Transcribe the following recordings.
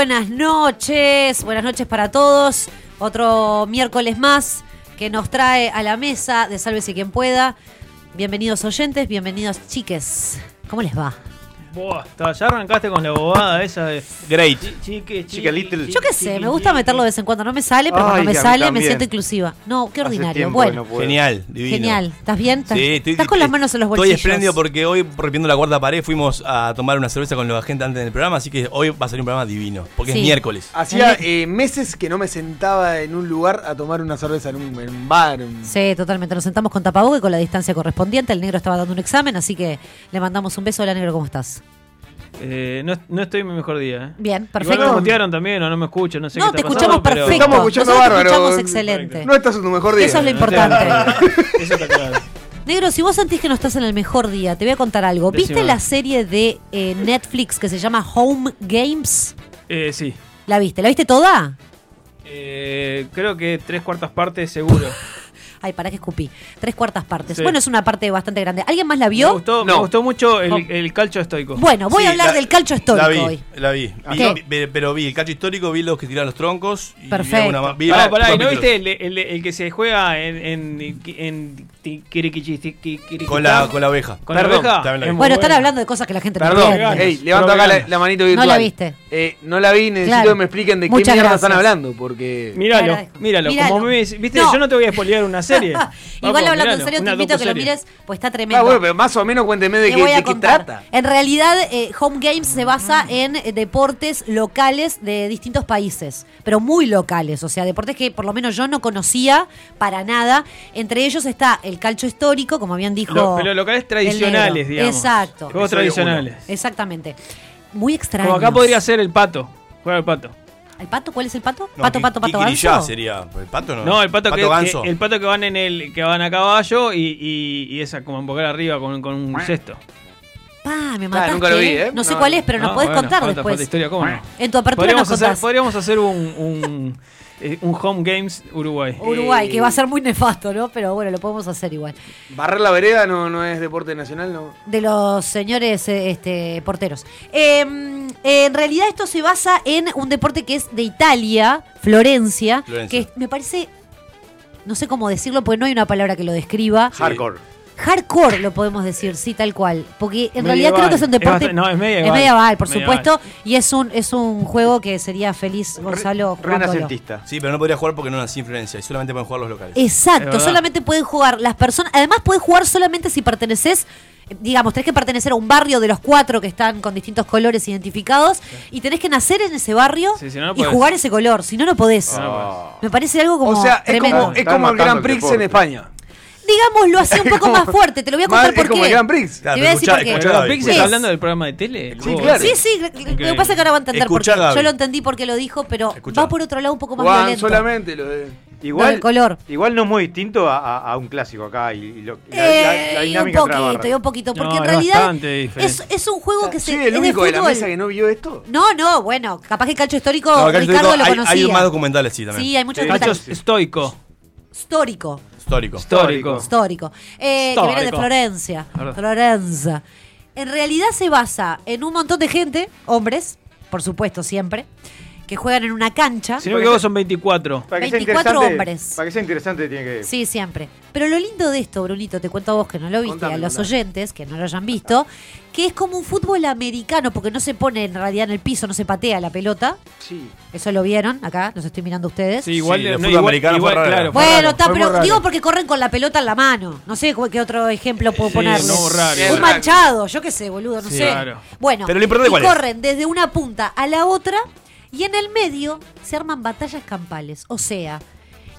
buenas noches, buenas noches para todos. Otro miércoles más que nos trae a la mesa de Sálvese quien pueda. Bienvenidos oyentes, bienvenidos chiques. ¿Cómo les va? Buah, ya arrancaste con la bobada esa de. Great. Chique, Chica Little. Yo qué sé, me gusta meterlo de vez en cuando. No me sale, pero Ay, cuando me sale me siento inclusiva. No, qué ordinario. Bueno, no. Genial, divino. genial. ¿Estás bien? ¿Estás, Sí, estoy- estás con las manos en los bolsillos? Estoy espléndido porque hoy, rompiendo la cuarta pared, fuimos a tomar una cerveza con la gente antes del programa, así que hoy va a ser un programa divino, porque Sí. es miércoles. Hacía eh, meses que no me sentaba en un lugar a tomar una cerveza en un, en un bar. un- Sí, totalmente. Nos sentamos con tapaboca y con la distancia correspondiente. El negro estaba dando un examen, así que le mandamos un beso. Hola, negro, ¿cómo estás? Eh, no, no estoy en mi mejor día. ¿eh? Bien, Igual me perfecto. mutearon también o no me escuchan, no sé No, qué te está escuchamos pasando, pero- perfecto. Estamos escuchando Nosotros te bárbaro. escuchamos excelente. No estás en tu mejor día. Eso es lo importante. Eso está claro. Negro, si vos sentís que no estás en el mejor día, te voy a contar algo. ¿Viste la serie de eh, Netflix que se llama Home Games? Eh, sí. ¿La viste? ¿La viste toda? Eh, creo que tres cuartas partes seguro. Ay, para que escupí. Tres cuartas partes. Sí. Bueno, es una parte bastante grande. ¿Alguien más la Me vio? gustó, me No. gustó mucho el, el calcho estoico. Bueno, voy Sí, a hablar la- del calcho histórico La vi, hoy. la vi. Vi- ¿Qué? vi- pero vi el cacho histórico, vi los que tiran los troncos. Y Perfecto. alguna más- vi Pará, la- pará, ¿y dos ¿no viste el, el- el que se juega en, en, en, Con la, con la oveja. con la Perdón, oveja? Bueno, están hablando de cosas que la gente no Perdón, entiende. hey, levanto acá la, la manito virtual. No la viste. Eh, no la vi, necesito Claro. que me expliquen de Muchas qué mierda gracias. están hablando, porque... Míralo, míralo. Míralo. Como me, viste, No. yo no te voy a spoilear una serie. Igual Vamos, hablando en serio, te invito a que lo mires, pues está tremendo. Ah, bueno, pero más o menos cuénteme de, qué, de qué trata. En realidad, eh, Home Games se basa en eh, deportes locales de distintos países, pero muy locales, o sea, deportes que por lo menos yo no conocía para nada. Entre ellos está el calcho histórico, como bien dijo. Lo- pero locales tradicionales, digamos. Exacto. Juegos tradicionales. Exactamente. Muy extraño. Como acá podría ser el pato. Juega el pato. ¿El pato? ¿Cuál es el pato? No, pato, pato, pato, Kikiriyá ganso. sería. ¿El pato no? No, el pato, que, ganso. que- el pato que van en el que van a caballo y, y, y esa como embocar arriba con, con un cesto. Pa, me Ah, mataste. nunca lo vi, ¿eh? No sé No, cuál es, pero nos No, podés bueno, contar falta- después. falta historia, ¿cómo no? En tu apertura Podríamos nos hacer, contás. podríamos hacer un, un, eh, un Home Games Uruguay. Uruguay, Eh, que va a ser muy nefasto, ¿no? Pero bueno, lo podemos hacer igual. Barrer la vereda no, no es deporte nacional, ¿no? de los señores eh, este, porteros. Eh, en realidad esto se basa en un deporte que es de Italia, Florencia, Florencia. que me parece, no sé cómo decirlo, porque no hay una palabra que lo describa. Hardcore. Hardcore lo podemos decir, sí, tal cual. Porque en Medieval. realidad creo que es un deporte... Es no, es medieval. Es medieval, por Medieval. supuesto. Y es un, es un juego que sería feliz Gonzalo. Renacentista. Sí, pero no podría jugar porque no nací en Florencia y solamente pueden jugar los locales. Es Exacto, solamente pueden jugar las personas. Además, puedes jugar solamente si perteneces. Digamos, tenés que pertenecer a un barrio de los cuatro que están con distintos colores identificados y tenés que nacer en ese barrio Sí, si no, no y podés. jugar ese color. Si no, no podés. Ah, Me parece algo como o sea, es tremendo. como, es como el Grand Prix en España. Digámoslo así un poco más fuerte. Te lo voy a contar por como qué. el Grand Prix. Claro, Te voy a decir por qué. está hablando del programa de tele. Sí, claro. Sí, sí, lo que pasa es que ahora va a entender por qué. Yo lo entendí porque lo dijo, pero va por otro lado un poco más violento. solamente lo de... Igual, del color. igual no es muy distinto a, a- a un clásico acá. Y, y lo- y la, Eh, la- la y un dinámica la poquito, y un poquito, porque No, en realidad es, es un juego que se ¿Soy es el de único de la fútbol. mesa que no vio esto? No, no, bueno, capaz que el calcho histórico No, Ricardo digo, lo hay, conocía. hay más documentales, sí, también. Sí, hay muchos Sí. Cacho documentales. estoico. Histórico, Histórico. Histórico. histórico. Eh, que viene de Histórico. Florencia. Florencia. En realidad se basa en un montón de gente, hombres, por supuesto, siempre, que juegan en una cancha. Si no me equivoco son 24. Para que sea 24 interesante- hombres. Para que sea interesante tiene que... Sí, siempre. Pero lo lindo de esto, Brunito, te cuento a vos que no lo viste, Contame, a los oyentes que no lo hayan visto, que es como un fútbol americano, porque no se pone en realidad en el piso, no se patea la pelota. Sí. Eso lo vieron acá, los estoy mirando a ustedes. Sí, igual Sí, el fútbol americano fue raro. claro, fue Bueno, raro, está, pero raro. digo porque corren con la pelota en la mano. No sé qué otro ejemplo puedo Sí, ponerle. no, raro. Un manchado, yo qué sé, boludo, no Sí, sé. claro. Bueno, Pero lo importante y cuál es. corren desde una punta a la otra y en el medio se arman batallas campales. O sea,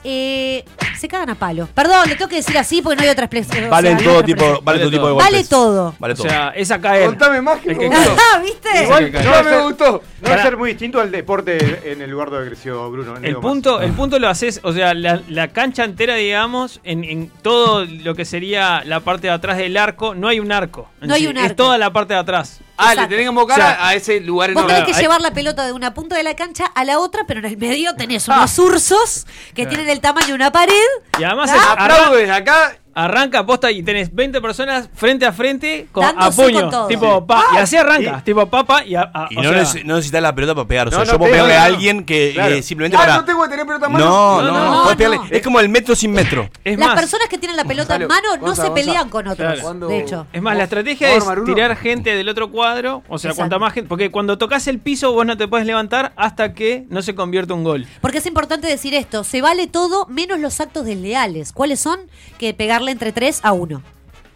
eh, se cagan a palo. Perdón, le tengo que decir así porque no hay otra expresión. Vale o sea, todo tipo, vale todo Vale tipo de todo. golpes. Vale todo. Vale O todo. sea, es a caer. Contame más que El que- gustó. Ah, ¿viste? Igual- No me gustó. No va a ser muy distinto al deporte en el lugar donde creció Bruno. en El punto, el punto lo haces, o sea, la, la cancha entera, digamos, en, en todo lo que sería la parte de atrás del arco, no hay un arco. No hay sí, un Es arco. toda la parte de atrás. Ah, le tenés que invocar O sea, a, ese lugar Vos enorme. tenés que hay- llevar la pelota de una punta de la cancha a la otra, pero en el medio tenés unos ursos que Claro. tienen el tamaño de una pared. Y además Ah, es- Aplaudo desde acá Arranca posta y tenés 20 personas frente a frente con, a puño. con todo. Tipo, pa, y así arranca. tipo, papa y a, a- Y o no, sea, neces- no necesitas la pelota para pegar. O sea, No, yo puedo pega, pegarle a no. alguien que Claro. eh, simplemente Ah, para. no tengo que tener pelota en mano. No, No, no, no, podés pegarle. no. Es como el metro sin metro. es Las más, personas que tienen la pelota en Gonzalo, mano no Gonza, se Gonza. pelean con otros, Claro. Cuando- de hecho. Es más, la estrategia ¿Puedo es armar uno? tirar gente del otro cuadro. O sea, Exacto. cuanta más gente. Porque cuando tocas el piso, vos no te puedes levantar hasta que no se convierta un gol. Porque es importante decir esto, se vale todo menos los actos desleales. ¿Cuáles son? Que entre 3 a 1.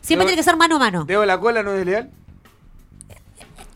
Siempre No- tiene que ser mano a mano. Dedo en la cola no es leal.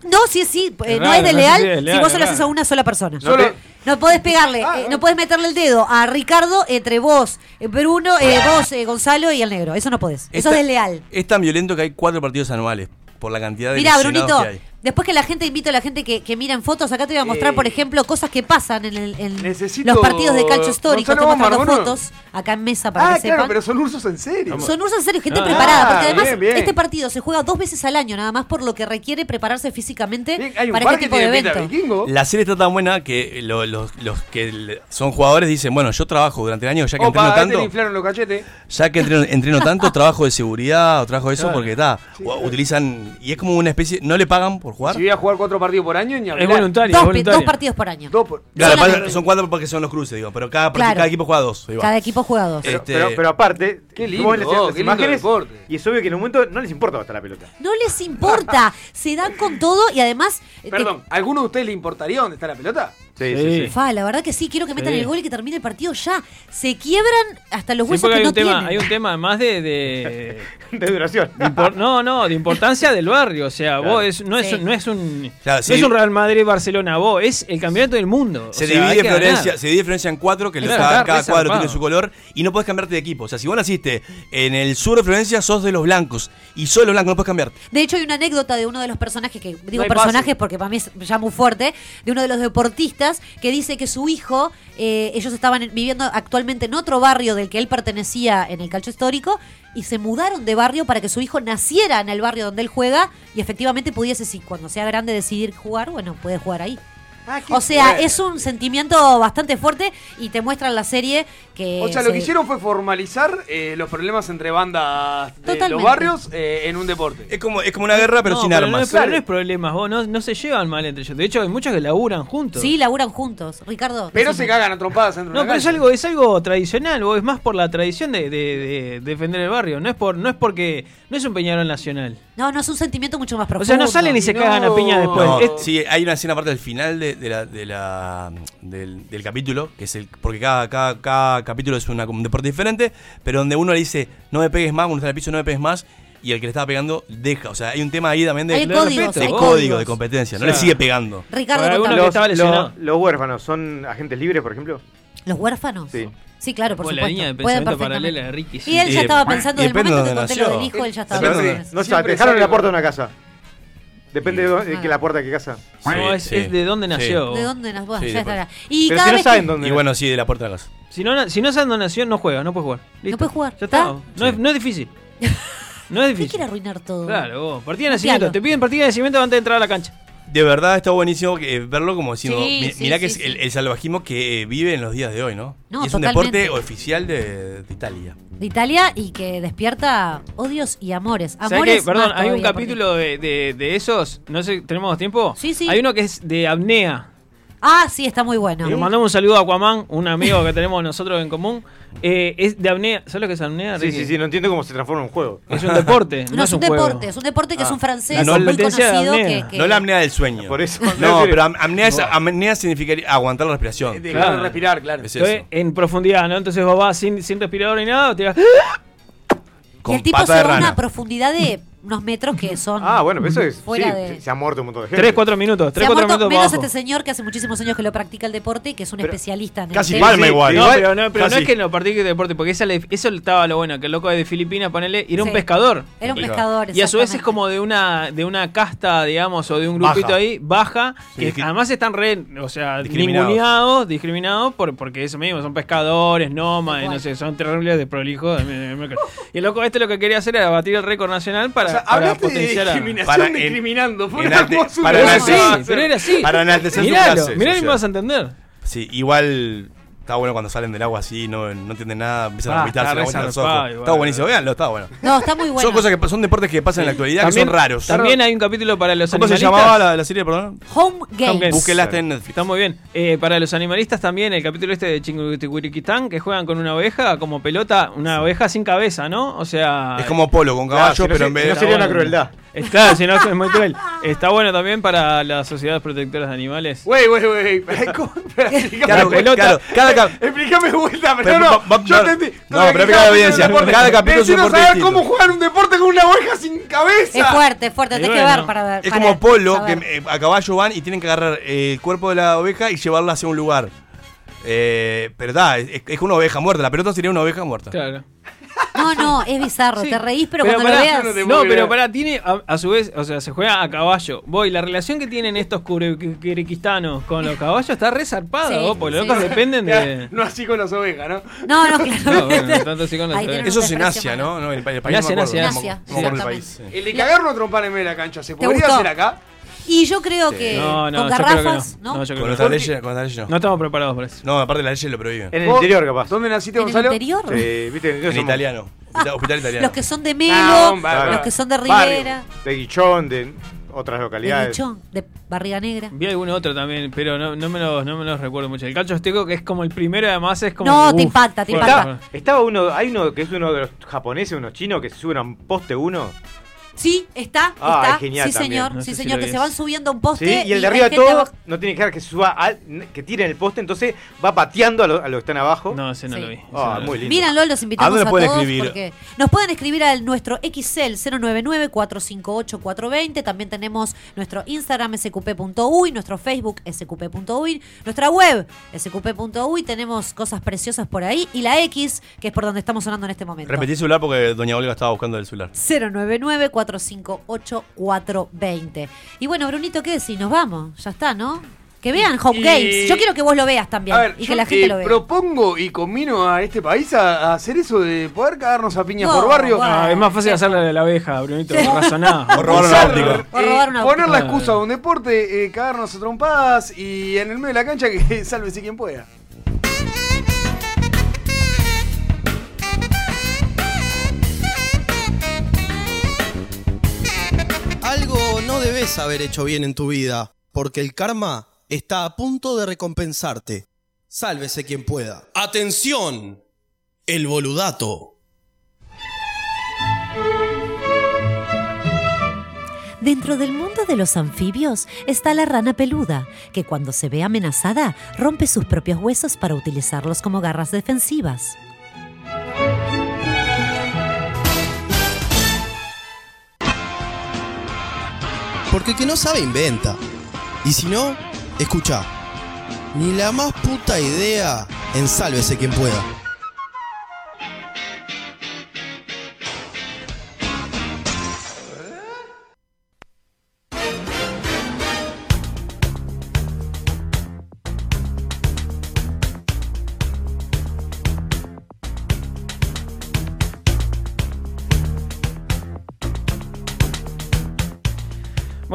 No, sí, sí, eh, Es no raro, es de no sé leal si es si leal, vos es se lo haces a una sola persona. No Solo- te- No podés pegarle, Ah, eh, no podés meterle el dedo a Ricardo entre vos, eh, Bruno, eh, vos, eh, Gonzalo y el negro. Eso no podés. Eso Esta- es desleal. Es tan violento que hay cuatro partidos anuales por la cantidad de Mira, lesionados Brunito, que hay. Después que la gente invito a la gente que, que mira en fotos, acá te voy a mostrar, Eh, por ejemplo, cosas que pasan en, el- en necesito- los partidos de calcio histórico. Gonzalo, Estoy mostrando fotos acá en mesa para Ah, que claro, sepan. pero son ursos en serio. Son ursos en serio, gente Ah, preparada, porque además bien, bien. este partido se juega dos veces al año nada más por lo que requiere prepararse físicamente Bien, hay un para par este tipo de evento. La serie está tan buena que lo- los, los que son jugadores dicen, bueno, yo trabajo durante el año, ya que Opa, entreno a este tanto, inflaron los cachetes. ya que entreno, entreno tanto, trabajo de seguridad o trabajo de eso Claro. porque está, utilizan, y es como una especie, no le pagan por jugar. Si voy a jugar cuatro partidos por año, ni Es voluntario. Dos, es pi- voluntario. dos partidos por año. Dos por- Claro, Solamente. pasa- son cuatro porque son los cruces, digo, pero cada, Claro. cada equipo juega dos. Cada equipo juega dos. Pero, Este- pero, pero aparte, Qué lindo, las- oh, qué imágenes y es obvio que en un momento no les importa hasta la pelota. No les importa, se dan con todo y además... eh, Perdón, ¿a ¿alguno de ustedes le importaría dónde está la pelota? Sí, Sí. sí, sí. Fa, la verdad que sí, quiero que metan Sí. el gol y que termine el partido ya. Se quiebran hasta los huesos que hay no un, tema, tienen. hay un tema más de, de, De duración. de impor- no, no, de importancia del barrio. O sea, vos es, no, es, Sí. no es un Claro, no es un Real Madrid-Barcelona, vos es el campeonato del mundo. Se O sea, hay divide Florencia, se divide Florencia en cuatro, que Claro, cada, cada cuadro tiene su color, y no puedes cambiarte de equipo. O sea, si vos naciste en el sur de Florencia, sos de los blancos, y sos de los blancos, no puedes cambiarte. De hecho, hay una anécdota de uno de los personajes, que digo personajes pase. porque para mí es ya muy fuerte, de uno de los deportistas que dice que su hijo, eh, ellos estaban en- viviendo actualmente en otro barrio del que él pertenecía en el calcio histórico, y se mudaron de barrio para que su hijo naciera en el barrio donde él juega y efectivamente pudiese, si cuando sea grande, decidir jugar, bueno, puede jugar ahí. Ah, O sea, bueno. es un sentimiento bastante fuerte y te muestra en la serie que... O sea, lo que hicieron fue formalizar eh, los problemas entre bandas de Totalmente. los barrios eh, en un deporte. Es como, es como una guerra, pero No, sin pero armas. No, es- pero Claro. no es problemas, vos no, no se llevan mal entre ellos. De hecho, hay muchos que laburan juntos. Sí, laburan juntos. Ricardo. Pero decime. se cagan a trompadas dentro de No, una pero es algo, es algo tradicional, vos, es más por la tradición de, de- de defender el barrio, no es por, no es porque, no es un Peñarol nacional. No, no, es un sentimiento mucho más O profundo. sea, no salen y se No. cagan a piña después. No, Es- sí, hay una escena aparte del final de, de la, de la- del, del capítulo, que es el porque cada, cada, cada capítulo es una, un deporte diferente, pero donde uno le dice, no me pegues más, uno está en el piso, no me pegues más, y el que le estaba pegando deja. O sea, hay un tema ahí también de, Hay de códigos, respeto, de hay código, códigos. de competencia, no le sigue pegando. Ricardo, Los, estaba lesionado. los- los huérfanos son agentes libres, por ejemplo. ¿Los huérfanos? Sí. Sí, claro, por supuesto. la línea de pensamiento perfectamente. paralela de Ricky. sí. Y él ya Y- estaba pensando, y desde el depende momento de que conté lo del hijo, él ya estaba pensando. No, te dejaron en la puerta de una casa. Depende de, dónde- de Ah. que la puerta de qué casa. No, es, sí. es de dónde Sí. nació. ¿De dónde bueno, Sí, ya estará. Y Pero cada si no vez saben que- dónde. Y bueno, sí, de la puerta de la casa. Si no, si no saben dónde nació, no juega, no puede jugar. Listo. puede jugar, Ya está. ¿está? No, es, no es difícil. No es ¿Qué difícil. quiere arruinar todo? Claro, vos. Partida de nacimiento. Te piden partida de nacimiento antes de entrar a la cancha. De verdad está buenísimo que, eh, verlo como diciendo, Sí, mi- sí, mirá que es el, sí. el salvajismo que eh, vive en los días de hoy, ¿no? No, y es un deporte oficial de, de Italia. De Italia y que despierta odios y amores. ¿Sabés Amores? Perdón, hay un capítulo de, de- de esos. No sé, ¿tenemos tiempo? Sí, sí. Hay uno que es de apnea. Ah, sí, está muy bueno. Le mandamos un saludo a Aquaman, un amigo que tenemos nosotros en común. Eh, es de apnea. ¿Sabes lo que es apnea? Sí, Ricky? sí, sí, no entiendo cómo se transforma en un juego. Es un deporte. No, es un juego. deporte, es un deporte que es Ah, un francés muy conocido que, que- No la apnea del sueño. Por eso. No, pero apnea, es- apnea significaría aguantar la respiración. De Claro. respirar, claro. Es Entonces, eso. en profundidad, ¿no? Entonces vos vas sin, sin respirador ni nada, tirás. y Con el tipo se va a una profundidad de unos metros que son Ah, bueno, pero eso es. fuera sí, de... se, se ha muerto un montón de gente. 3, 4 minutos. Se 3, ha 4 muerto minutos menos este señor que hace muchísimos años que lo practica el deporte y que es un Pero- especialista en el Casi palma sí, igual. No, Igual, pero, no, pero no casi. es que no practique deporte, porque esa le- eso estaba lo bueno, que el loco de Filipinas, ponele, era un pescador. Era un pescador. Y a su vez es como de una de una casta, digamos, o de un grupito Baja. ahí, baja, Sí, que además están re, o sea, Discriminados. discriminados, por, porque eso mismo, son pescadores, nómades, no sé, son terribles de prolijos. Y el loco este lo que quería hacer era batir el récord nacional para, sea, para hablaste de potenciar a... discriminación Para en- discriminando. Fue en una arte- hermosura. para pero era así. Enaltecer su Miralo, clase mirá y me vas a entender. Sí, igual está bueno cuando salen del agua así, no, no entienden nada, empiezan Ah, a vomitar, está se la los ojos. igual, Está buenísimo, véanlo, está bueno. No, está muy bueno. Son cosas que son deportes que pasan en la actualidad que son raros. También hay un capítulo para los ¿Cómo se animalistas. llamaba la, la serie, perdón? Home Games. Games. Búsquela está en Netflix. Está muy bien. Eh, para los animalistas también, el capítulo este de Chinguitiquiriquitán, que juegan con una oveja como pelota, una oveja sin cabeza, ¿no? O sea. Es como polo con Claro, caballos, si no pero se- en vez de. no sería una crueldad. Es claro, si no es muy cruel. Está bueno también para las sociedades protectoras de animales. Wey, wey, wey. Claro, pelota. claro, cada cap- Explícame vuelta, pero Pero no, va- va- yo no, entendí. no, pero explica la cada audiencia, deporte- cada capítulo es un deporte saber cómo jugar un deporte con una oveja sin cabeza. Es fuerte, es fuerte. Tenés que ver para ver. Es para como polo, que eh, a caballo van y tienen que agarrar eh, el cuerpo de la oveja y llevarla hacia un lugar. Eh, pero da, es, es una oveja muerta. La pelota sería una oveja muerta. Claro. No, no, es bizarro. Sí. Te reís, pero, Pero cuando pará, lo veas. no pero para tiene a, a su vez, o sea, se juega a caballo. Voy, la relación que tienen estos curequistanos con los caballos está re zarpada, Sí, vos, porque los sí. locos dependen de. No así con las ovejas, ¿no? No, no, claro. No, bueno, no tanto así con tienen ovejas. Eso es en Asia. ¿no? no el, el país en Asia. acuerdo. En Asia, el exactamente. país. El de cagar una trompada en medio de la cancha, ¿se ¿Te podría gustó? hacer acá? Y yo creo que No, no, con yo creo que garrafas, no. ¿no? No, yo Con creo que nuestra no. ley, con nuestra ley no. No estamos preparados para eso. No, aparte la ley lo prohíbe. En el ¿Vos? interior, capaz. ¿Dónde naciste, ¿En el Gonzalo? interior? Eh, ¿Viste? En somos- italiano. Ita- Hospital italiano. Los que son de Melo, Ah, hombre, los que son de barrio, Rivera, De Guichón, de otras de localidades. Guichón, de Barriga Negra. Vi alguno otro también, pero no, no, me los, no me los recuerdo mucho. El calcio azteco, que es como el primero, además es como. No, te impacta, te impacta. Estaba uno, hay uno que es uno de los japoneses, unos chinos que se suben a un poste uno. Sí, está, Ah, está. es genial sí, también. señor, No sí, si señor, lo que se van subiendo a un poste. Sí, y el de arriba todo abajo. no tiene que dejar que se suba al, que tiren el poste, entonces va pateando a los a los que están abajo. No, ese no Sí. lo vi. Ah, no lo muy vi. lindo. Míranlo, los invitamos ¿A dónde a, pueden todos escribir? porque nos pueden escribir al nuestro XL 099-458-420. También tenemos nuestro Instagram sqp.uy, nuestro Facebook sqp.uy, nuestra web sqp.uy. Tenemos cosas preciosas por ahí y la X, que es por donde estamos sonando en este momento. Repetí el celular porque doña Olga estaba buscando el celular. 099-458-420. Y bueno, Brunito, ¿qué decís? Nos vamos, ya está, ¿no? Que vean Home Y- Games. Yo quiero que vos lo veas también A ver, y yo que la gente eh, lo vea. propongo y combino a este país a, a hacer eso de poder cagarnos a piñas No, por barrio. bueno. Ah, es más fácil hacerle de la abeja, Brunito, Sí. razoná. O robar una óptica. Robar una poner la excusa de un deporte, eh, cagarnos a trompadas y en el medio de la cancha que sálvese quien pueda. Algo no debes haber hecho bien en tu vida, porque el karma está a punto de recompensarte. Sálvese quien pueda. ¡Atención! El boludato. Dentro del mundo de los anfibios está la rana peluda, que cuando se ve amenazada rompe sus propios huesos para utilizarlos como garras defensivas. Porque el que no sabe inventa. Y si no, escucha. Ni la más puta idea en Sálvese quien pueda.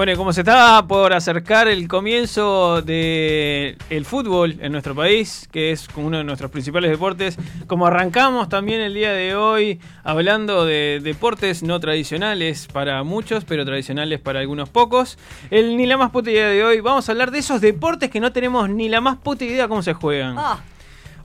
Bueno, y como se está por acercar el comienzo del el fútbol en nuestro país, que es uno de nuestros principales deportes, como arrancamos también el día de hoy hablando de deportes no tradicionales para muchos, pero tradicionales para algunos pocos, el ni la más puta idea de hoy, vamos a hablar de esos deportes que no tenemos ni la más puta idea cómo se juegan Ah,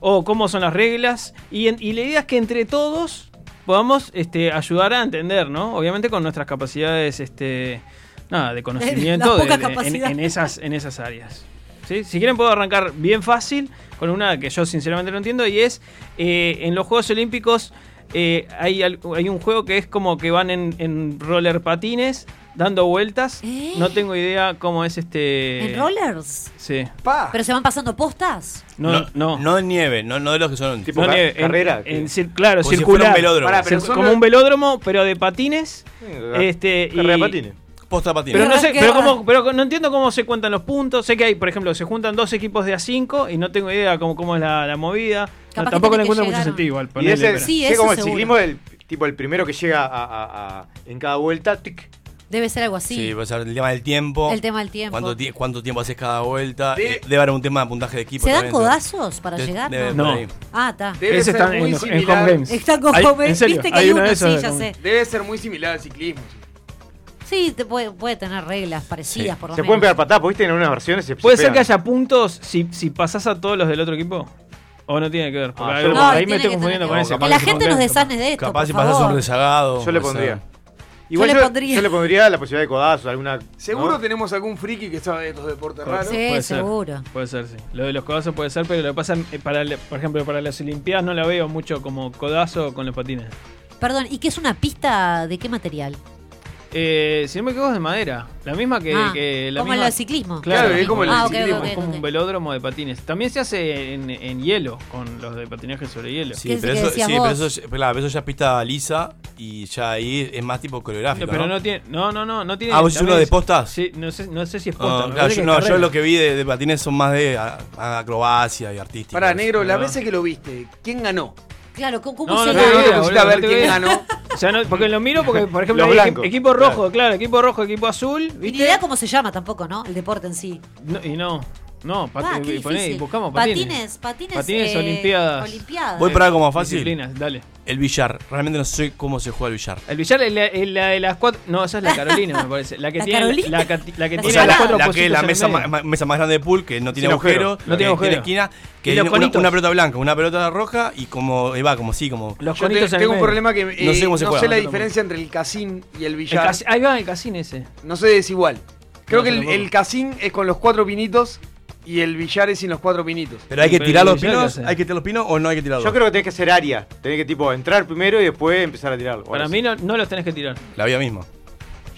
o cómo son las reglas. Y, en- y la idea es que entre todos podamos este, ayudar a entender, ¿no? Obviamente con nuestras capacidades este, nada, de conocimiento de- en, en esas, en esas áreas. ¿Sí? Si quieren puedo arrancar bien fácil con una que yo sinceramente no entiendo y es eh, en los Juegos Olímpicos eh, hay, hay un juego que es como que van en, en roller patines dando vueltas. ¿Eh? No tengo idea cómo es este... ¿En rollers? Sí. Pa. ¿Pero se van pasando postas? No, no. No de nieve, no, no de los que son. Tipo No, nieve, en- carrera, en claro, Como si circular. fuera un velódromo. Pará, pero Cir- como un velódromo, pero de patines. Sí, Este, carrera de patines. Posta patina. Pero no sé, es pero, cómo- pero no entiendo cómo se cuentan los puntos. Sé que hay, por ejemplo, se juntan dos equipos de A5 y no tengo idea cómo, cómo es la, la movida. No, tampoco le encuentro mucho sentido igual. Y ese, Sí, eso como el seguro. ciclismo, el tipo el primero que llega a, a- a- en cada vuelta, tic, Debe ser algo así. Sí, puede ser el tema del tiempo. El tema del tiempo. ¿Cuánto, tie- cuánto tiempo haces cada vuelta? De- Eh, Debe haber un tema de puntaje de equipo. ¿Se dan codazos para De- llegar? debe- No. Ah, está. Debe Ese ser está muy en, en similar. Home Games. Está como, en serio, viste que hay hay uno de sí, ya Home sé. Debe ser muy similar al ciclismo. Sí. Te puede, puede tener reglas parecidas, Sí. por lo Se menos. pueden pegar patadas, viste en algunas versiones se ¿Puede se ser que haya puntos si, si pasas a todos los del otro equipo? ¿O no tiene que ver? Porque Ah, ahí- yo- No, ahí tiene me estoy que confundiendo tener con que- ese. Que capaz la gente nos desasne de esto, Capaz por si pasas favor. un rezagado. Yo le puede pondría. Igual Yo yo, le pondría. yo le pondría la posibilidad de codazos, alguna. Seguro ¿no? tenemos algún friki que sabe de estos deportes raros. Sí, Puede ser. seguro. Puede ser, sí. Lo de los codazos puede ser, pero lo que pasa, eh, para, el- por ejemplo, para las Olimpiadas no la veo mucho como codazo con los patines. Perdón, ¿y qué es una pista de qué material? Eh, si no me equivoco es de madera. La misma que, Ah, que la como misma- el ciclismo. Claro, Claro, es como el Ah, ciclismo, ok, es como un velódromo de patines. También se hace en, en hielo, con los de patinaje sobre hielo. Sí, ¿Qué es pero eso, sí, pero eso, claro, pero eso ya es pista lisa y ya ahí es más tipo coreográfico. pero ¿no? no tiene. No, no, no, no tiene. Ah, ¿vos uno de postas? Sí, no sé, no sé si es Ah, posta. claro, parece yo, no, yo lo que vi de, de patines son más de a- a- acrobacia y artística. Para negro, las No. veces que lo viste, ¿quién ganó? Claro, ¿cómo, No, se no No, te no gana? te idea, pusiste a boludo, ver no quién tengo ganó. O sea, no, porque lo miro porque, por ejemplo, Los hay equi- blancos. equipo rojo, claro, equipo rojo, equipo azul, Y ni idea cómo se llama tampoco, ¿no? El deporte en sí. No, y no, no, pat- Ah, qué y poné- difícil. buscamos patines. Patines, patines, Patines, eh, olimpiadas. olimpiadas. Voy para algo más fácil. Disciplinas, dale. El billar. Realmente no sé cómo se juega el billar. El billar es la, es la de las cuatro. No, esa es la Carolina, me parece. La que ¿La tiene. Carolina? La, que La O tiene sea, las la, cuatro la que es la mesa, ma- más grande de pool, que no tiene Sin agujero. agujero, No tiene que tiene agujero. esquina, que tiene una, pelota blanca, una pelota roja y como, y va, como sí, como... Los Yo te- tengo un problema que eh, No sé cómo se no juega, sé la no diferencia entre el casín y el billar. ahí va el casín ese. No sé, es igual. Creo No, que el, el casín es con los cuatro pinitos y el billar es sin los cuatro pinitos. Pero hay que tirar los pinos, hay que tirar los pinos o no hay que tirarlos. Yo creo que tenés que hacer área. Tenés que tipo entrar primero y después empezar a tirarlo. Para mí no, no los tenés que tirar. La vida misma.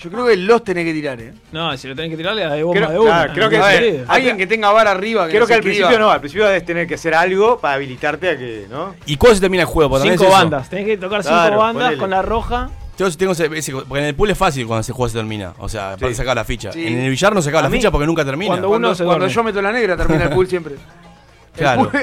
Yo creo que los tenés que tirar, ¿eh? No, si lo tenés que tirar, le da de bomba Creo- de una. claro, creo que- A ver, alguien que tenga vara arriba. Que Creo que al escriba. principio no, al principio debes tener que hacer algo para habilitarte a que, ¿no? ¿Y cuándo se termina el juego? Cinco es bandas. Tenés que tocar cinco Claro, bandas ponele. con la roja. Yo sí tengo ese- ese- porque en el pool es fácil cuando ese juego se termina. O sea, para sacar la ficha. Sí. En el billar no se acaba la mí, ficha porque nunca termina. cuando Cuando, uno yo meto la negra termina el pool siempre. Claro.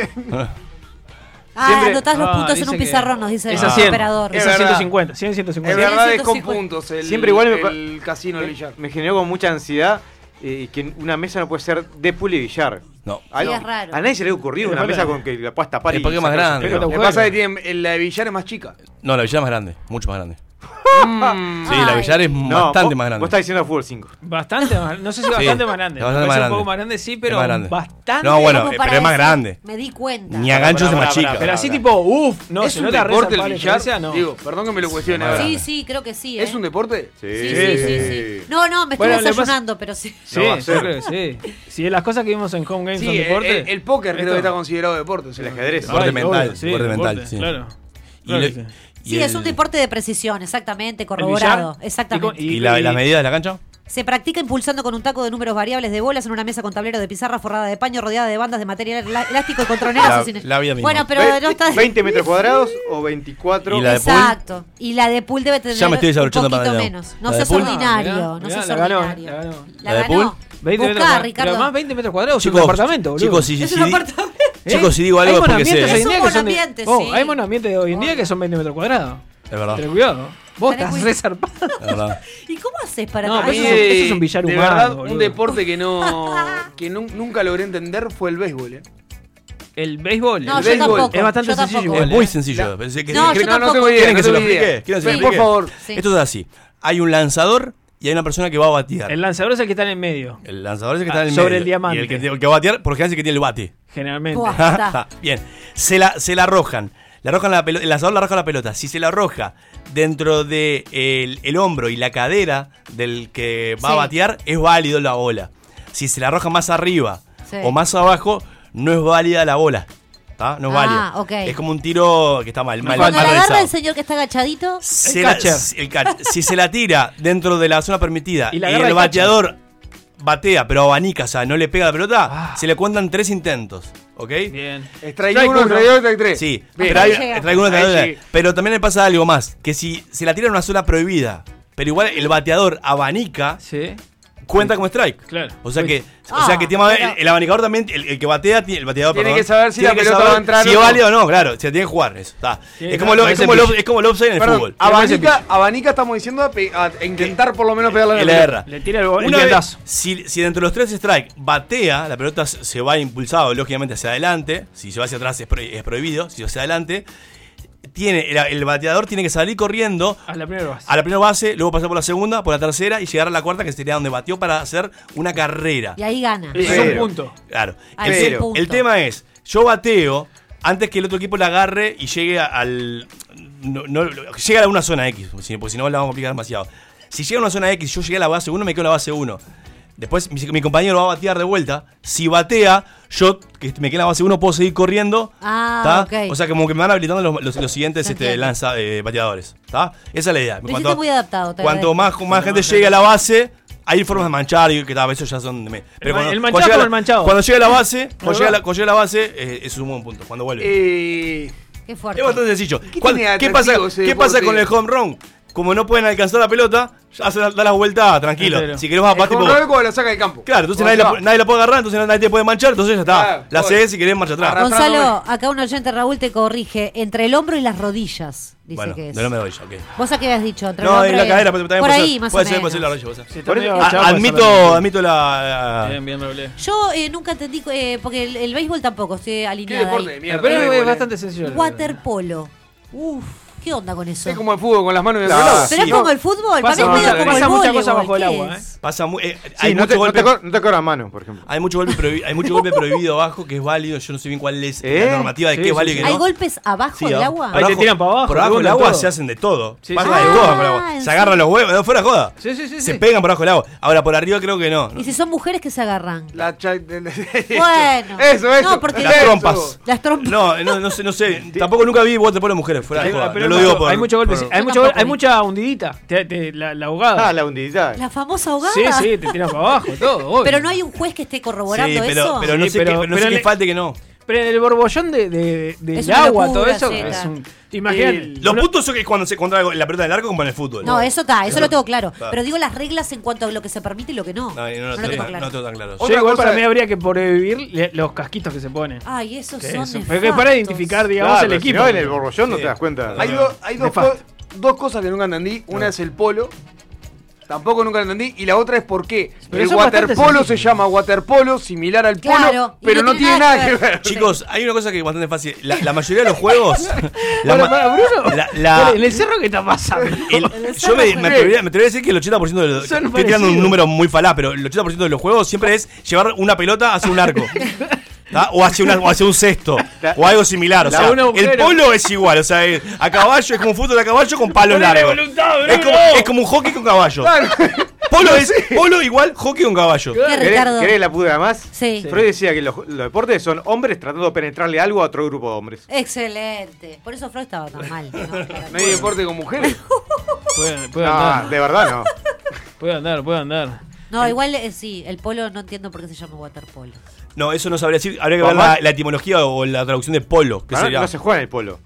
Ah, Siempre- anotás los Ah, puntos en un que- pizarrón, nos dice el a 100. operador. Es Es a verdad. 150. 100, 150. Es Sí, verdad, es 150. con puntos. El, Siempre igual me el casino, el billar. Me generó con mucha ansiedad eh, que una mesa no puede ser de pool y billar. No. Algo- es raro. A nadie se le Sí, una es mesa con que la puedas tapar Es porque es más grande. Lo que pasa es que tiene, la de billar es más chica. No, la billar es más grande. Mucho más grande. Mm. Sí, la Ay. billar es No, bastante vos- más grande. Vos estás diciendo fútbol 5. Bastante más. No sé si bastante más grande. es bastante más grande. un poco más grande, sí, pero grande. bastante. No, bueno, pero es más grande. Me di cuenta. Ni a ganchos Pará, es más pará, chica. Pero así tipo, uff, no, ¿Es se un deporte el billar? no. Digo, perdón que me lo cuestione. Sí, ahora. Sí, sí, creo que sí. ¿Es ¿eh? un deporte? Sí, Sí, sí, sí, sí. No, no, me estoy pasa- desayunando, pero sí. Sí, No yo creo que sí. Si las cosas que vimos en Home Games son deporte. el- el póker creo que está considerado deporte. El ajedrez. Deporte mental, deporte mental, sí. Claro. Y, le- sí. es un deporte de precisión, exactamente, ¿El corroborado. Exactamente. Y con- ¿Y la, la medida de la cancha? Se practica impulsando con un taco de números variables de bolas en una mesa con tablero de pizarra forrada de paño rodeada de bandas de material elá- elástico y con troneras. La- la vida misma. Bueno, pero Ve- no está... 20 metros cuadrados o 24. ¿Y la de pool? Exacto. Y la de pool debe tener Ya me estoy un poquito para menos. No ¿La de seas pool? ordinario, Ah, mirá, no mirá, la ganó, ordinario. la ganó. La, ¿La de pool? 20 metros Buscá, cuadrados. Ricardo. Pero más 20 metros cuadrados, Chicos, un apartamento, boludo. chicos, si, Es si un di- apartamento. chicos, si digo algo hay es porque sé. monoambientes hoy en Es un día que son de- Oh, sí. Hay monoambientes hoy en día que son 20 metros cuadrados. Es verdad. Ten cuidado. Vos Tenés estás cuidado. re zarpado. Es verdad. ¿Y cómo haces para No, eso es- de- eso es un billar de humano, verdad, boludo. un deporte que no que nu- nunca logré entender fue el béisbol. ¿eh? El béisbol. No, El yo béisbol tampoco. es bastante yo sencillo tampoco. Es muy eh. sencillo. Pensé que- No, que- yo no, no tengo idea. ¿Quieren no que se lo explique? ¿Quieren que se Sí. Por favor. Sí. Esto es así. Hay un lanzador y hay una persona que va a batear. El lanzador es el que está en el medio, El lanzador es el que Ah, está en el sobre medio. el diamante. Y el que, el que va a batear, por lo general es el que tiene el bate. generalmente. Está. Bien. Se la, se la arrojan. Le arrojan la pelota, el lanzador le arroja la pelota. Si se la arroja dentro de el, el hombro y la cadera del que va a batear, es válido la bola. Si se la arroja más arriba Sí. o más abajo, no es válida la bola. ¿Tá? No Ah, ok. Es como un tiro que está mal, mal, Cuando mal la agarra el señor que está agachadito, Se El la- catcher. el catch- si se la tira dentro de la zona permitida Y la el bateador batea, pero abanica, o sea, no le pega la pelota, Ah. se le cuentan tres intentos. ¿Ok? Bien. Strike Strike 1, uno. strike 2, strike 3. Sí, Ahí tarea. sí. pero también le pasa algo más, que si se la tira en una zona prohibida, pero igual el bateador abanica, Sí. Cuenta como strike. Claro. O sea que, o Ah, sea que tiene- pero- el, el abanicador también, el, el que batea, tiene- el bateador, Tiene perdón, que saber si la pelota saber va a entrar Si o es no. válido o no, claro. Se tiene que jugar eso. Está. Es, como lo, es, como el, off- es como el offside en el Perdón, fútbol. abanica, abanica estamos diciendo a, pe- a intentar por lo menos pegarle la El pelota. erra. Le tira el, el Una vez, viandazo. si, si dentro de los tres strikes batea, la pelota se se va impulsado lógicamente hacia adelante. Si se va hacia atrás es, pro- es prohibido. Si va hacia adelante, tiene, el, el bateador tiene que salir corriendo A la primera base. a la primera base, luego pasar por la segunda, por la tercera y llegar a la cuarta, que sería donde batió para hacer una carrera. Y ahí gana. Eso es Pero- un punto. Claro. Ahí El, es el te- punto. el tema es, yo bateo antes que el otro equipo la agarre y llegue a- al. No, no, llegue a una zona X, porque si, porque si no la vamos a complicar demasiado. Si llega a una zona X, yo llegué a la base 1, me quedo en la base 1. Después mi, mi compañero va a batear de vuelta. Si batea, yo que me quedo en la base 1 puedo seguir corriendo. Ah, ¿tá? ok. O sea, como que me van habilitando los, los- los siguientes este, lanza, eh, bateadores. ¿tá? Esa es la idea. Lo hiciste muy adaptado, cuanto más, más gente llegue a la base, hay formas de manchar y que tal, eso ya son de me- Pero ma- cuando, el manchado la- el manchado. Cuando llega a la base, cuando llega a la, cuando llega a la base, eh, eso es un buen punto. Cuando vuelve. Eh, Qué fuerte. es bastante sencillo. ¿Qué ¿Cuál- tiene de ¿Qué, pasa, ¿qué pasa con el home run? Como no pueden alcanzar la pelota, ya hace la- da la vuelta tranquilo. Entero. Si querés vas a tipo- la saca del campo. Claro, entonces nadie la, nadie la puede agarrar, entonces nadie te puede manchar, entonces ya está. Claro, la haces si querés marcha atrás. Gonzalo, acá un oyente Raúl te corrige. Entre el hombro y las rodillas, dice bueno, que es. no me doy yo, ok. ¿Vos a qué habías dicho? Entre No, el en hombro la cadera, pero también Por ahí, ser, más puede o ser, menos. puede ser la rodilla, puede ser. Por eso- medio Ah, admito, la- admito la. Bien, bien, Raúl. Yo eh, nunca entendí, eh, porque el, el béisbol tampoco, estoy ¿Qué alineada deporte ahí. de mierda? Pero es bastante sencillo. Waterpolo. Uf, ¿qué onda con eso? Es como el fútbol con las manos y el reloj. Pero sí. es como el fútbol, Pasa para mí mucha- como pasa el mucha cosa voleibol, bajo el ¿qué agua? Pasa mu- eh, Sí, hay no, mucho te, no, te, cor- no te corran mano, por ejemplo. Hay mucho golpe, prohibi- hay mucho golpe prohibido abajo que es válido. Yo no sé bien cuál es ¿Eh? la normativa de Sí, qué es válido y sí. qué ¿Hay no. golpes abajo Sí, del agua? Ahí te tiran para abajo, Por abajo del agua se hacen de todo. Pasa de Ah, todo por el agua. ¿en Se agarran los huevos, no fuera joda. Sí, sí, sí. Se pegan por abajo del agua. Ahora por arriba creo que no. ¿Y si son mujeres que se agarran? La Bueno. Eso, eso. Las trompas. Las trompas. No, no, no sé. Tampoco nunca vi waterpolo mujeres. Fuera de Hay, joda. Lo hay digo mucho- por. hay mucho golpe, por- sí. hay, mucho, hay mucha hundidita. Te- te- la, la ahogada. Ah, la hundidita. La famosa ahogada. sí, sí, te tiran para abajo, todo. obvio. Pero no hay un juez que esté corroborando Sí, pero, eso. pero no Sí, sé, pero- qué, no sé falte que no. Pero en el borbollón de, de, del Es una agua, locura, todo eso, es un. Imagínate. Los puntos son que cuando se contra la pelota del arco como en el fútbol. No, eso está, eso lo tengo claro. Pero digo las reglas en cuanto a lo que se permite y lo que no. No, no, no, lo tengo tan- claro. no tengo tan claro. Yo igual para mí habría que prohibir le- los casquitos que se ponen. Ay, esos son porque para identificar, digamos, Claro, el equipo. no, en el borbollón no te das cuenta. Hay, do- hay dos, cosas que nunca entendí. Una es el polo. Tampoco nunca lo entendí. Y la otra es por qué. Pero el waterpolo se llama waterpolo, similar al polo, Claro, pero no, tiene nada que ver. Chicos, hay una cosa que es bastante fácil. La, la mayoría de los juegos. la Para, ma- para, Bruno. la- la- ¿En el cerro qué está pasando? el- yo me, me atrevería, me atrevería a decir que el 80% de los. Son Estoy tirando un número muy falá, pero el 80% de los juegos siempre es llevar una pelota hacia un arco. ¿tá? O hacia, una- o hacia un cesto. O algo similar. O sea, el polo es igual. O sea, es- a caballo es como un fútbol de caballo con palo Ponele largo. voluntad. Es como, es como un hockey con caballo. Polo es polo igual hockey con caballo. ¿Qué, ¿Querés, la pude más? Sí. Freud decía que los, los deportes son hombres tratando de penetrarle algo a otro grupo de hombres. Excelente. Por eso Freud estaba tan mal. ¿no? No hay deporte con mujeres. Puede, puede No, andar. de verdad no. Puede andar, puede andar. No, igual eh, sí, el polo no entiendo por qué se llama waterpolo. No, eso no sabría decir. Habría que ver la, la etimología o la traducción de polo. Que No, sería. no se juega en el polo.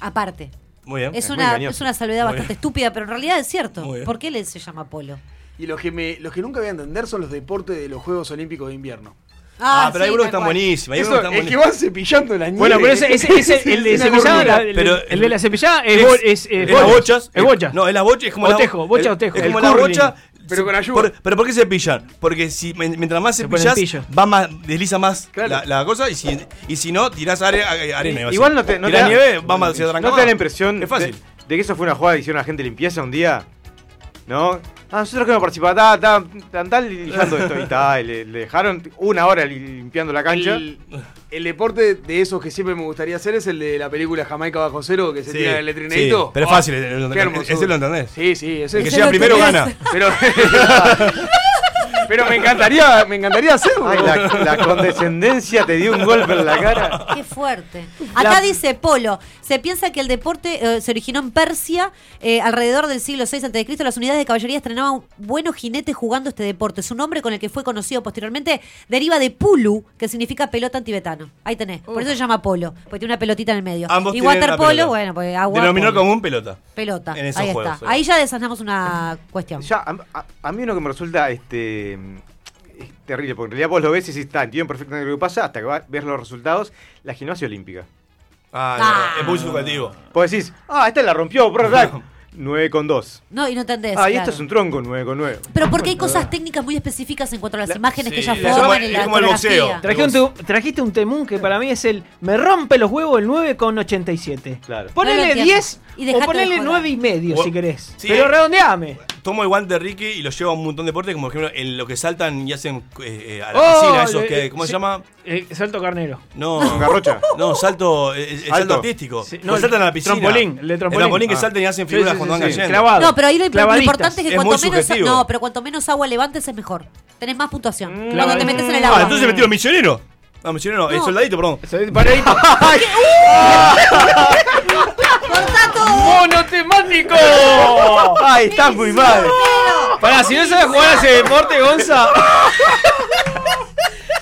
Aparte, Muy bien. es, Es muy una, engañoso. es una salvedad Muy bastante bien. estúpida, pero en realidad es cierto. Muy. ¿Por qué le se llama polo? Y los que, me, los que nunca voy a entender son los deportes de los Juegos Olímpicos de Invierno. Ah, pero hay sí, unos que están buenísimos. Hay Eso, están es que van cepillando la nieve. Bueno, pero ese, ese, ese- el de cepillada, la- el, Pero- el de la cepillada es, Es- es, eh, es las bocha. bochas. Es bocha. No, es la bocha. Es como Otejo, la, bocha, el-. Es El como la curling. bocha. Pero con ayuda. Por- pero ¿por qué se pillan? Porque si mientras más Se pillo. va más, desliza más Claro. la, la cosa y si, y si no, tirás are- arena. Igual no te, no te da, nieve, va más. ¿no te da la impresión Es fácil. De, de que eso fue una jugada que hicieron la gente de limpieza un día. ¿No? Ah, nosotros queremos participar, ta, ta, tan tal, limpiando esto y tal. Le, le dejaron una hora li- limpiando la cancha. El, el deporte de esos que siempre me gustaría hacer es el de la película Jamaica bajo cero, que se Sí, tira el sí, letrinadito. pero es Oh, fácil, el- el- hermoso. ese lo entendés. Sí, sí, ese El que llega primero tenés. gana. Pero Pero me encantaría, me encantaría hacerlo. Ay, la, la condescendencia te dio un golpe en la cara. Qué fuerte. Acá dice Polo, se piensa que el deporte eh, se originó en Persia eh, alrededor del siglo VI a.C. Las unidades de caballería estrenaban buenos jinetes jugando este deporte. Su nombre, con el que fue conocido posteriormente, deriva de Pulu, que significa pelota en tibetano. Ahí tenés. Por eso se llama polo, porque tiene una pelotita en el medio. Ambos y waterpolo, bueno, pues agua. Denominó polo. común pelota. pelota. en esos Ahí juegos, está. sí. Ahí ya desasnamos una cuestión. Ya, a, a- a mí uno que me resulta este es terrible, porque en realidad vos lo ves y decís, está, entiendo perfectamente lo que pasa, hasta que ves los resultados, la gimnasia olímpica. Ah, Ah. es muy subjetivo. Vos decís, ah, esta la rompió, bro, bla, 9 con 2. No, y no entendés. Ah, y claro. esto es un tronco, 9 con 9. Pero porque hay cosas técnicas muy específicas en cuanto a las La- imágenes que sí, ellas es forman es la como el boxeo. trajiste un temún que para mí es el me rompe los huevos el 9 con 87. Claro. No Ponele entiendo. 10 Y o ponele joder. 9 y medio O- si querés. Sí, Pero eh. redondeame. Tomo el guante de Ricky y lo llevo a un montón de deportes, como por ejemplo en lo que saltan y hacen eh, eh, a la Oh, piscina, esos eh, que, ¿cómo sí. se llama? Eh, salto carnero. No, Garrocha. No, salto, eh, el, salto Alto. artístico. Sí, no, no, saltan a la piscina. trampolín, el de trampolín. que Ah. saltan y hacen figuras sí, van sí. cayendo. Clavado. No, pero ahí lo, importante es que Es cuanto muy menos subjetivo. no, pero cuanto menos agua levantes es mejor. Tenés más puntuación. Cuando te metes en el Ah, agua. entonces metí los misioneros. No, misionero, no, el No. soldadito, perdón. Paradito. ¡Cortá todo! ¡Mono temático! Ay, estás muy mal. Pará, si no sabes jugar a ese deporte, Gonza,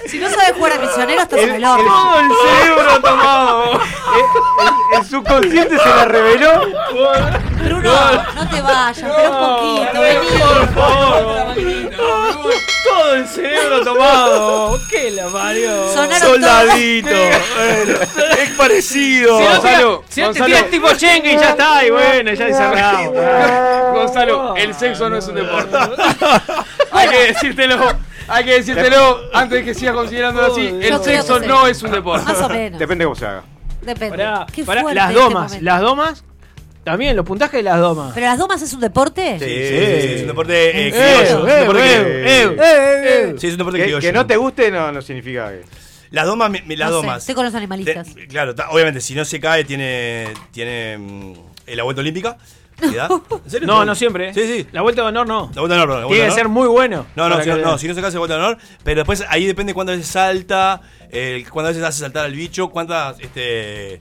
Si no sabes jugar a misionero, estás en el horno. todo el cerebro tomado. El, el subconsciente se la reveló. Bruno, no te vayas, pero un poquito, vení. Por favor. Todo el cerebro tomado. ¿Qué la parió? Sonaron Soldadito. Bueno, es parecido. Si no, Gonzalo, si no te tiras tipo chengue y ya está, y bueno, ya cerramos. Gonzalo, el sexo no es un deporte. hay que decírtelo. Hay que decírtelo antes de que sigas considerándolo así. El sexo no es un deporte. Más o menos. Depende cómo se haga. Depende. Pará, Qué pará, fuerte las este domas, momento. las domas, también los puntajes de las domas. ¿Pero las domas es un deporte? Sí, sí, sí, es un deporte eh, ¿En criollo. Eh, que- eh, eh, Sí, es un deporte Que, criollo. que no te guste no, no significa que. Las domas, mi- las No sé, domas. estoy con los animalistas. Te- claro, ta- obviamente, si no se cae, tiene, tiene mm, eh, la vuelta olímpica. ¿En serio? No, no siempre. ¿eh? Sí, sí. La vuelta de honor no. La vuelta de honor, no, la vuelta Tiene de que honor. ser muy bueno. No, no, para si, que- no, si no se cae, se vuelta de honor. Pero después ahí depende cuántas veces salta, eh, cuántas veces hace saltar al bicho, cuántas. este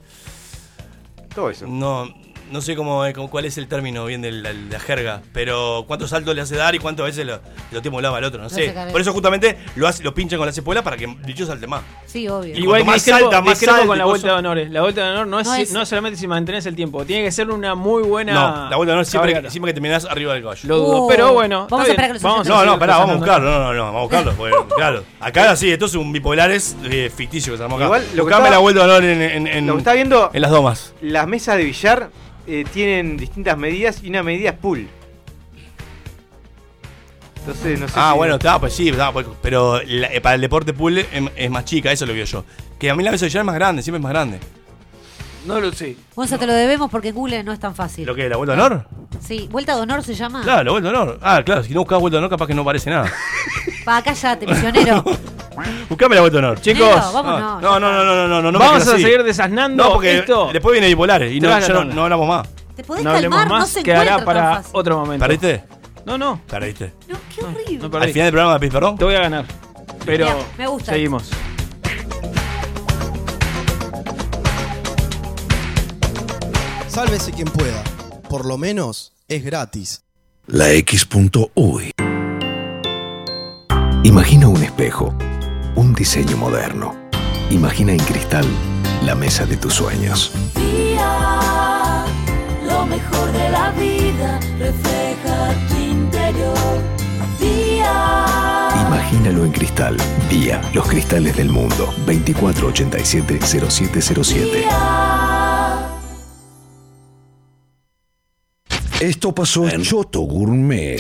Todo eso. No, no sé cómo, eh, cómo- cuál es el término bien de la, la jerga, pero cuántos saltos le hace dar y cuántas veces lo, lo tiene volado al otro, no sé. Por eso justamente lo, hace, lo pinchan con la cepuela para que el bicho salte más. Sí, obvio. Y Igual más discrepo- salta, más discrepo salta con la vuelta de honores. La vuelta de honor no es, No si- es- no solamente si mantenés el tiempo, tiene que ser una muy buena. No, la vuelta de honor siempre, cabalgata. siempre que terminás arriba del caballo. Lo dudo. Uh, pero bueno. vamos está a esperar que los Vamos No, no, pará, vamos a buscarlo. No, no, no, vamos a buscarlo. porque, claro, acá sí, esto es un bipolares eh, ficticio que se llama acá. Igual, lo que estaba- la vuelta de honor en, en, en- Lo que está viendo, en las domas. las mesas de billar eh, tienen distintas medidas y una medida es pool. Entonces, no sé Ah, si- bueno, está, pues sí, está, pues, pero la- eh, para el deporte pool es, es más chica, eso lo veo yo. Que a mí la mesa de billar es más grande, siempre es más grande. No lo sé. Gonza, te lo debemos porque en Google no es tan fácil. ¿Lo que? ¿La vuelta de honor? Sí, vuelta de honor se llama. Claro, la vuelta de honor. Ah, claro, si no buscas vuelta de honor, capaz que no parece nada. Pa, cállate, misionero. Buscame la vuelta de honor. Chicos, Leo, vámonos. Ah. no, no, no, no, no, no, no. Vamos me a así. seguir desasnando no, porque esto. Después viene bipolar y no, ya no, no. no hablamos más. Te podés No calmar, no más, se quedará para fácil. otro momento. ¿Perdiste? No, no, Perdiste. No, qué horrible. no Al perdí. final del programa perdón. Te voy a ganar. Pero Bien, me gusta. seguimos. Sálvese quien pueda. Por lo menos es gratis. La X.UI. Imagina un espejo un diseño moderno. Imagina en cristal la mesa de tus sueños. Día, lo mejor de la vida refleja tu interior. Día, Imagínalo en cristal. Día, los cristales del mundo. 2487-0707. día. Esto pasó en Choto Gourmet.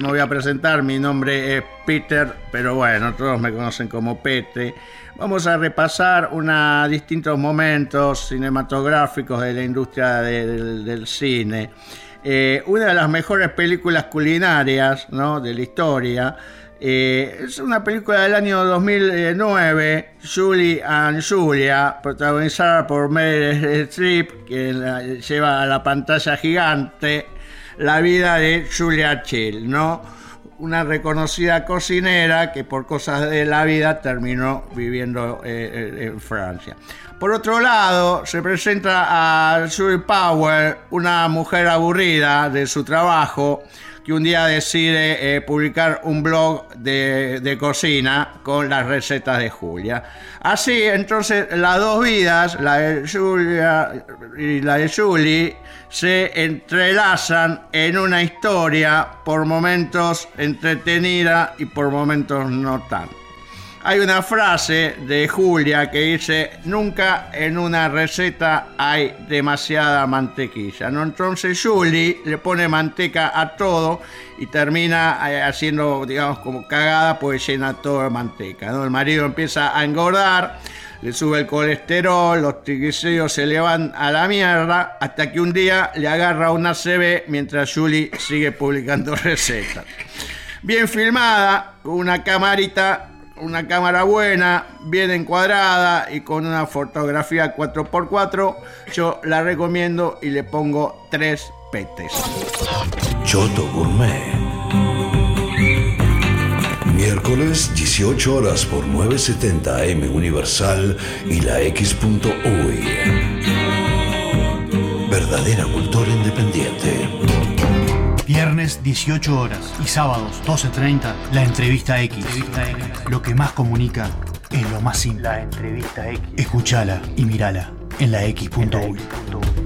Me voy a presentar, mi nombre es Peter, pero bueno, todos me conocen como Pete. Vamos a repasar unos distintos momentos cinematográficos de la industria del cine. Eh, una de las mejores películas culinarias ¿no? de la historia eh, es una película del año 2009, Julie and Julia, protagonizada por Meryl Streep, que la lleva a la pantalla gigante la vida de Julia Child, ¿no? Una reconocida cocinera que por cosas de la vida terminó viviendo eh, eh, en Francia. Por otro lado, se presenta a Julie Powell, una mujer aburrida de su trabajo, que un día decide eh, publicar un blog de, cocina con las recetas de Julia. Así, entonces, las dos vidas, la de Julia y la de Julie, se entrelazan en una historia por momentos entretenida y por momentos no tanto. Hay una frase de Julia que dice, nunca en una receta hay demasiada mantequilla. ¿no? Entonces Julie le pone manteca a todo y termina eh, haciendo, digamos, como cagada, pues llena todo de manteca. El marido empieza a engordar, le sube el colesterol, los triglicéridos se le van a la mierda, hasta que un día le agarra una CB mientras Julie sigue publicando recetas. Bien filmada, con una camarita una cámara buena, bien encuadrada y con una fotografía 4x4, yo la recomiendo y le pongo tres petes. Choto Gourmet. Miércoles 18 horas por 970 AM Universal y la X.UI. Verdadera cultura independiente. Viernes 18 horas y sábados 12.30 la entrevista X. Lo que más comunica es lo más simple. La entrevista X. Escúchala y mírala en la X.U.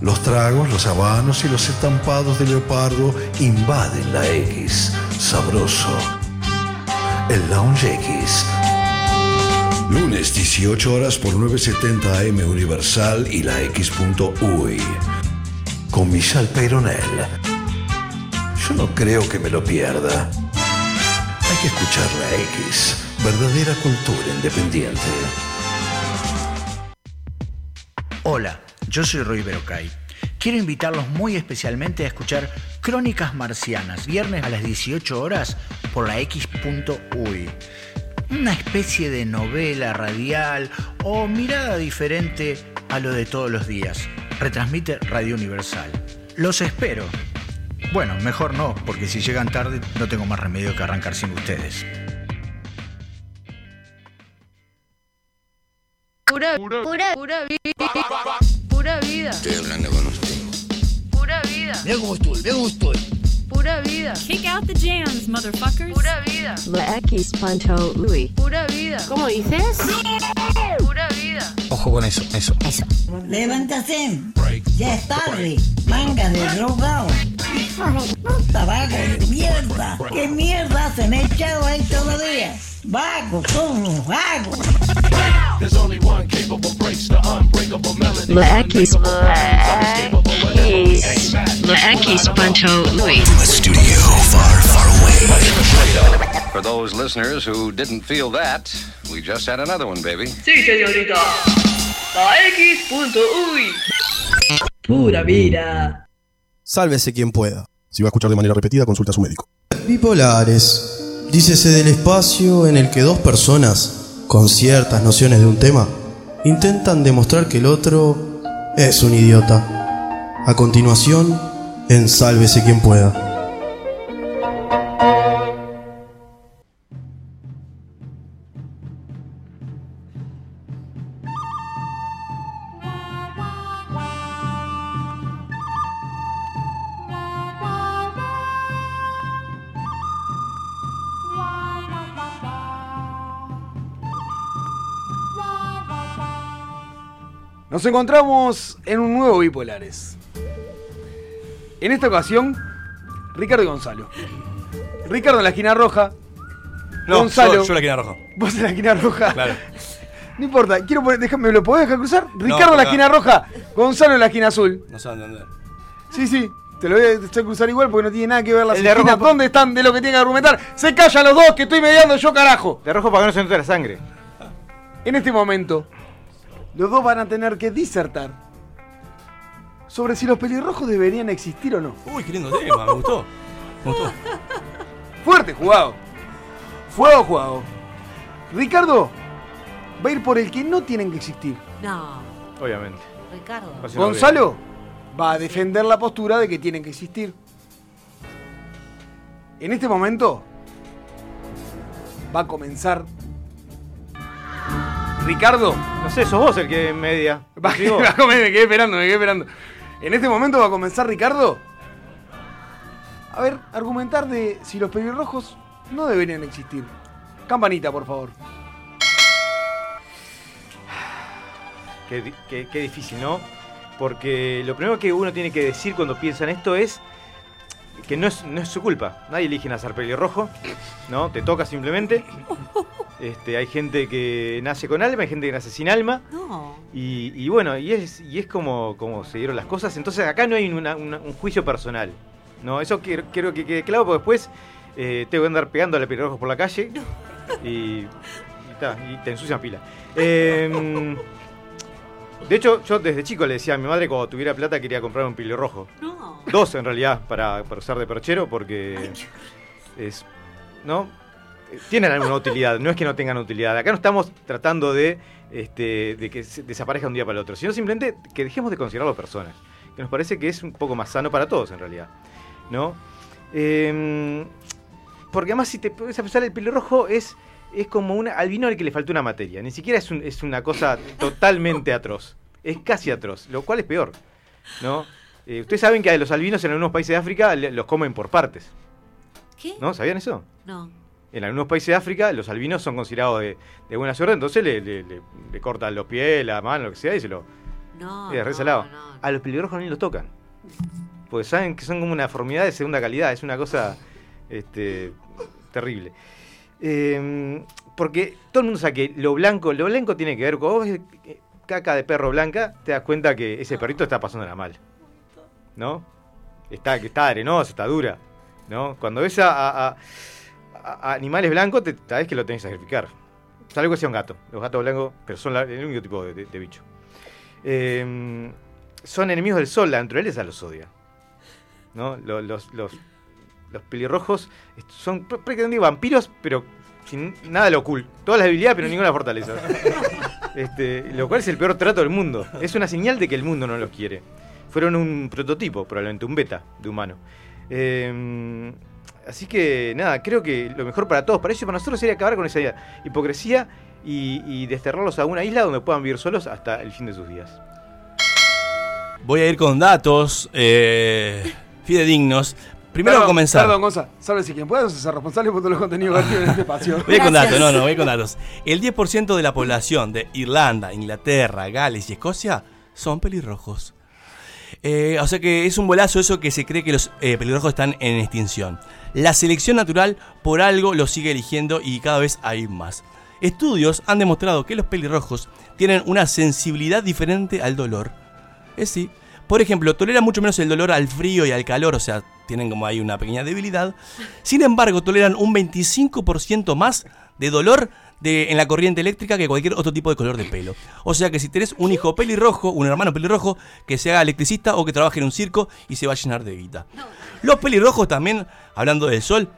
Los tragos, los habanos y los estampados de leopardo invaden la X. Sabroso. El Lounge X. Lunes 18 horas por 970 AM Universal y la X.UI. Con Michelle Peyronel. Yo no creo que me lo pierda. Hay que escuchar la X. Verdadera cultura independiente. Hola, yo soy Roy Berocay. Quiero invitarlos muy especialmente a escuchar Crónicas Marcianas, viernes a las 18 horas por la X.UI. Una especie de novela radial o mirada diferente a lo de todos los días. Retransmite Radio Universal. Los espero. Bueno, mejor no, porque si llegan tarde no tengo más remedio que arrancar sin ustedes. Pura, pura, pura vida. Pura vida. Estoy hablando con usted. Pura vida. Mira cómo estoy, cómo estoy. Pura vida. Kick out the jams, motherfuckers. Pura vida. La X Panto Louis. Pura vida. ¿Cómo dices? Pura vida. Ojo con eso, eso. Eso. Levántate. Ya es tarde. Manga de drogado. Puta vago de mierda. ¿Qué mierda se me ha echado ahí todavía? Vago, son unos vagos. La X. La X Panto Louis. Studio far, far away. For those listeners who didn't feel that, we just had another one, baby. Sí, señorita. La X.uy. Pura vida. Sálvese quien pueda. Si va a escuchar de manera repetida, consulta a su médico. Bipolares. Dícese del espacio en el que dos personas, con ciertas nociones de un tema, intentan demostrar que el otro es un idiota. A continuación, en Sálvese quien pueda. Nos encontramos en un nuevo Bipolares. En esta ocasión, Ricardo y Gonzalo. Ricardo en la esquina roja. No, Gonzalo. yo- yo en la esquina roja. Vos en la esquina roja. Claro. No importa, quiero poner, déjame, ¿lo podés dejar cruzar? Ricardo en la esquina roja, Gonzalo en la esquina azul. No sé dónde. Sí, sí. Te lo voy a a cruzar igual porque no tiene nada que ver las esquinas. rojo- ¿Dónde están de lo que tienen que argumentar? ¡Se callan los dos que estoy mediando yo, carajo! De rojo para que no se note la sangre. En este momento, los dos van a tener que disertar sobre si los pelirrojos deberían existir o no. Uy, qué lindo tema, me gustó. Me gustó. Fuerte jugado. Fuego jugado. Ricardo va a ir por el que no tienen que existir. No, Obviamente. Ricardo. Gonzalo va a defender la postura de que tienen que existir. En este momento va a comenzar. Ricardo. No sé, sos vos el que media. Va, va me quedé esperando, me quedé esperando. En este momento va a comenzar Ricardo. A ver, argumentar de si los pelirrojos no deberían existir. Campanita, por favor. Qué- qué difícil, ¿no? Porque lo primero que uno tiene que decir cuando piensa en esto es que no es, no es su culpa. Nadie elige nacer pelirrojo, ¿no? Te toca simplemente. Este, hay gente que nace con alma, hay gente que nace sin alma. No. Y, y bueno, y es, y es como, como se dieron las cosas. Entonces acá no hay una- una- un juicio personal. ¿no? Eso quiero, quiero que quede claro porque después eh, tengo que andar pegando a pelirrojos por la calle. Y, y, ta, y te ensucian pila. Em, de hecho, yo desde chico le decía a mi madre cuando tuviera plata quería comprar un pelirrojo. No. Dos en realidad, para, para usar de perchero, porque es. ¿No? Tienen alguna utilidad, no es que no tengan utilidad. Acá no estamos tratando de, este, de que se desaparezca un día para el otro, sino simplemente que dejemos de considerarlo personas. Que nos parece que es un poco más sano para todos en realidad. ¿No? Em, porque además, si te pones a pensar, el pelirrojo es, es como un albino al que le falta una materia. Ni siquiera es, un- es una cosa totalmente atroz. Es casi atroz, lo cual es peor. ¿No? Eh, Ustedes saben que a los albinos en algunos países de África le- los comen por partes. ¿Qué? ¿No? ¿Sabían eso? No. En algunos países de África los albinos son considerados de, de buena suerte, entonces le, le- cortan los pies, la mano, lo que sea, y se lo. No. es re no, no. A los pelirrojos ni los tocan. Porque saben que son como una deformidad de segunda calidad, es una cosa este, terrible. Eh, porque todo el mundo sabe que lo blanco, lo blanco tiene que ver con vos eh, caca de perro blanca, te das cuenta que ese perrito está pasándola mal. ¿No? Está, está arenosa, está dura. ¿No? Cuando ves a, animales blancos, te sabes que lo tenés que sacrificar. Salvo que sea un gato. Los gatos blancos, pero son el único tipo de, bicho. Eh, son enemigos del sol, la naturaleza los odia. ¿No? Lo- Los, los, los pelirrojos son pr- prácticamente vampiros, pero sin nada de lo cool. Todas las debilidades, pero ninguna fortaleza. Este, lo cual es el peor trato del mundo. Es una señal de que el mundo no los quiere. Fueron un prototipo, probablemente un beta de humano. Eh, así que nada, creo que lo mejor para todos, para ellos y para nosotros sería acabar con esa hipocresía y, y desterrarlos a una isla donde puedan vivir solos hasta el fin de sus días. Voy a ir con datos eh, fidedignos. Primero Perdón, comenzar. Perdón, Gonza. Sálvese quien pueda, ser responsable por todos los contenidos vertidos en este espacio. Voy con datos, no, no, voy con datos. El 10% de la población de Irlanda, Inglaterra, Gales y Escocia son pelirrojos. Eh, o sea que es un bolazo eso que se cree que los eh, pelirrojos están en extinción. La selección natural por algo los sigue eligiendo y cada vez hay más. Estudios han demostrado que los pelirrojos tienen una sensibilidad diferente al dolor. Es sí. Por ejemplo, toleran mucho menos el dolor al frío y al calor, o sea, tienen como ahí una pequeña debilidad. Sin embargo, toleran un 25% más de dolor de, en la corriente eléctrica que cualquier otro tipo de color de pelo. O sea que si tenés un hijo pelirrojo, un hermano pelirrojo, que se haga electricista o que trabaje en un circo y se va a llenar de guita. Los pelirrojos también, hablando del sol,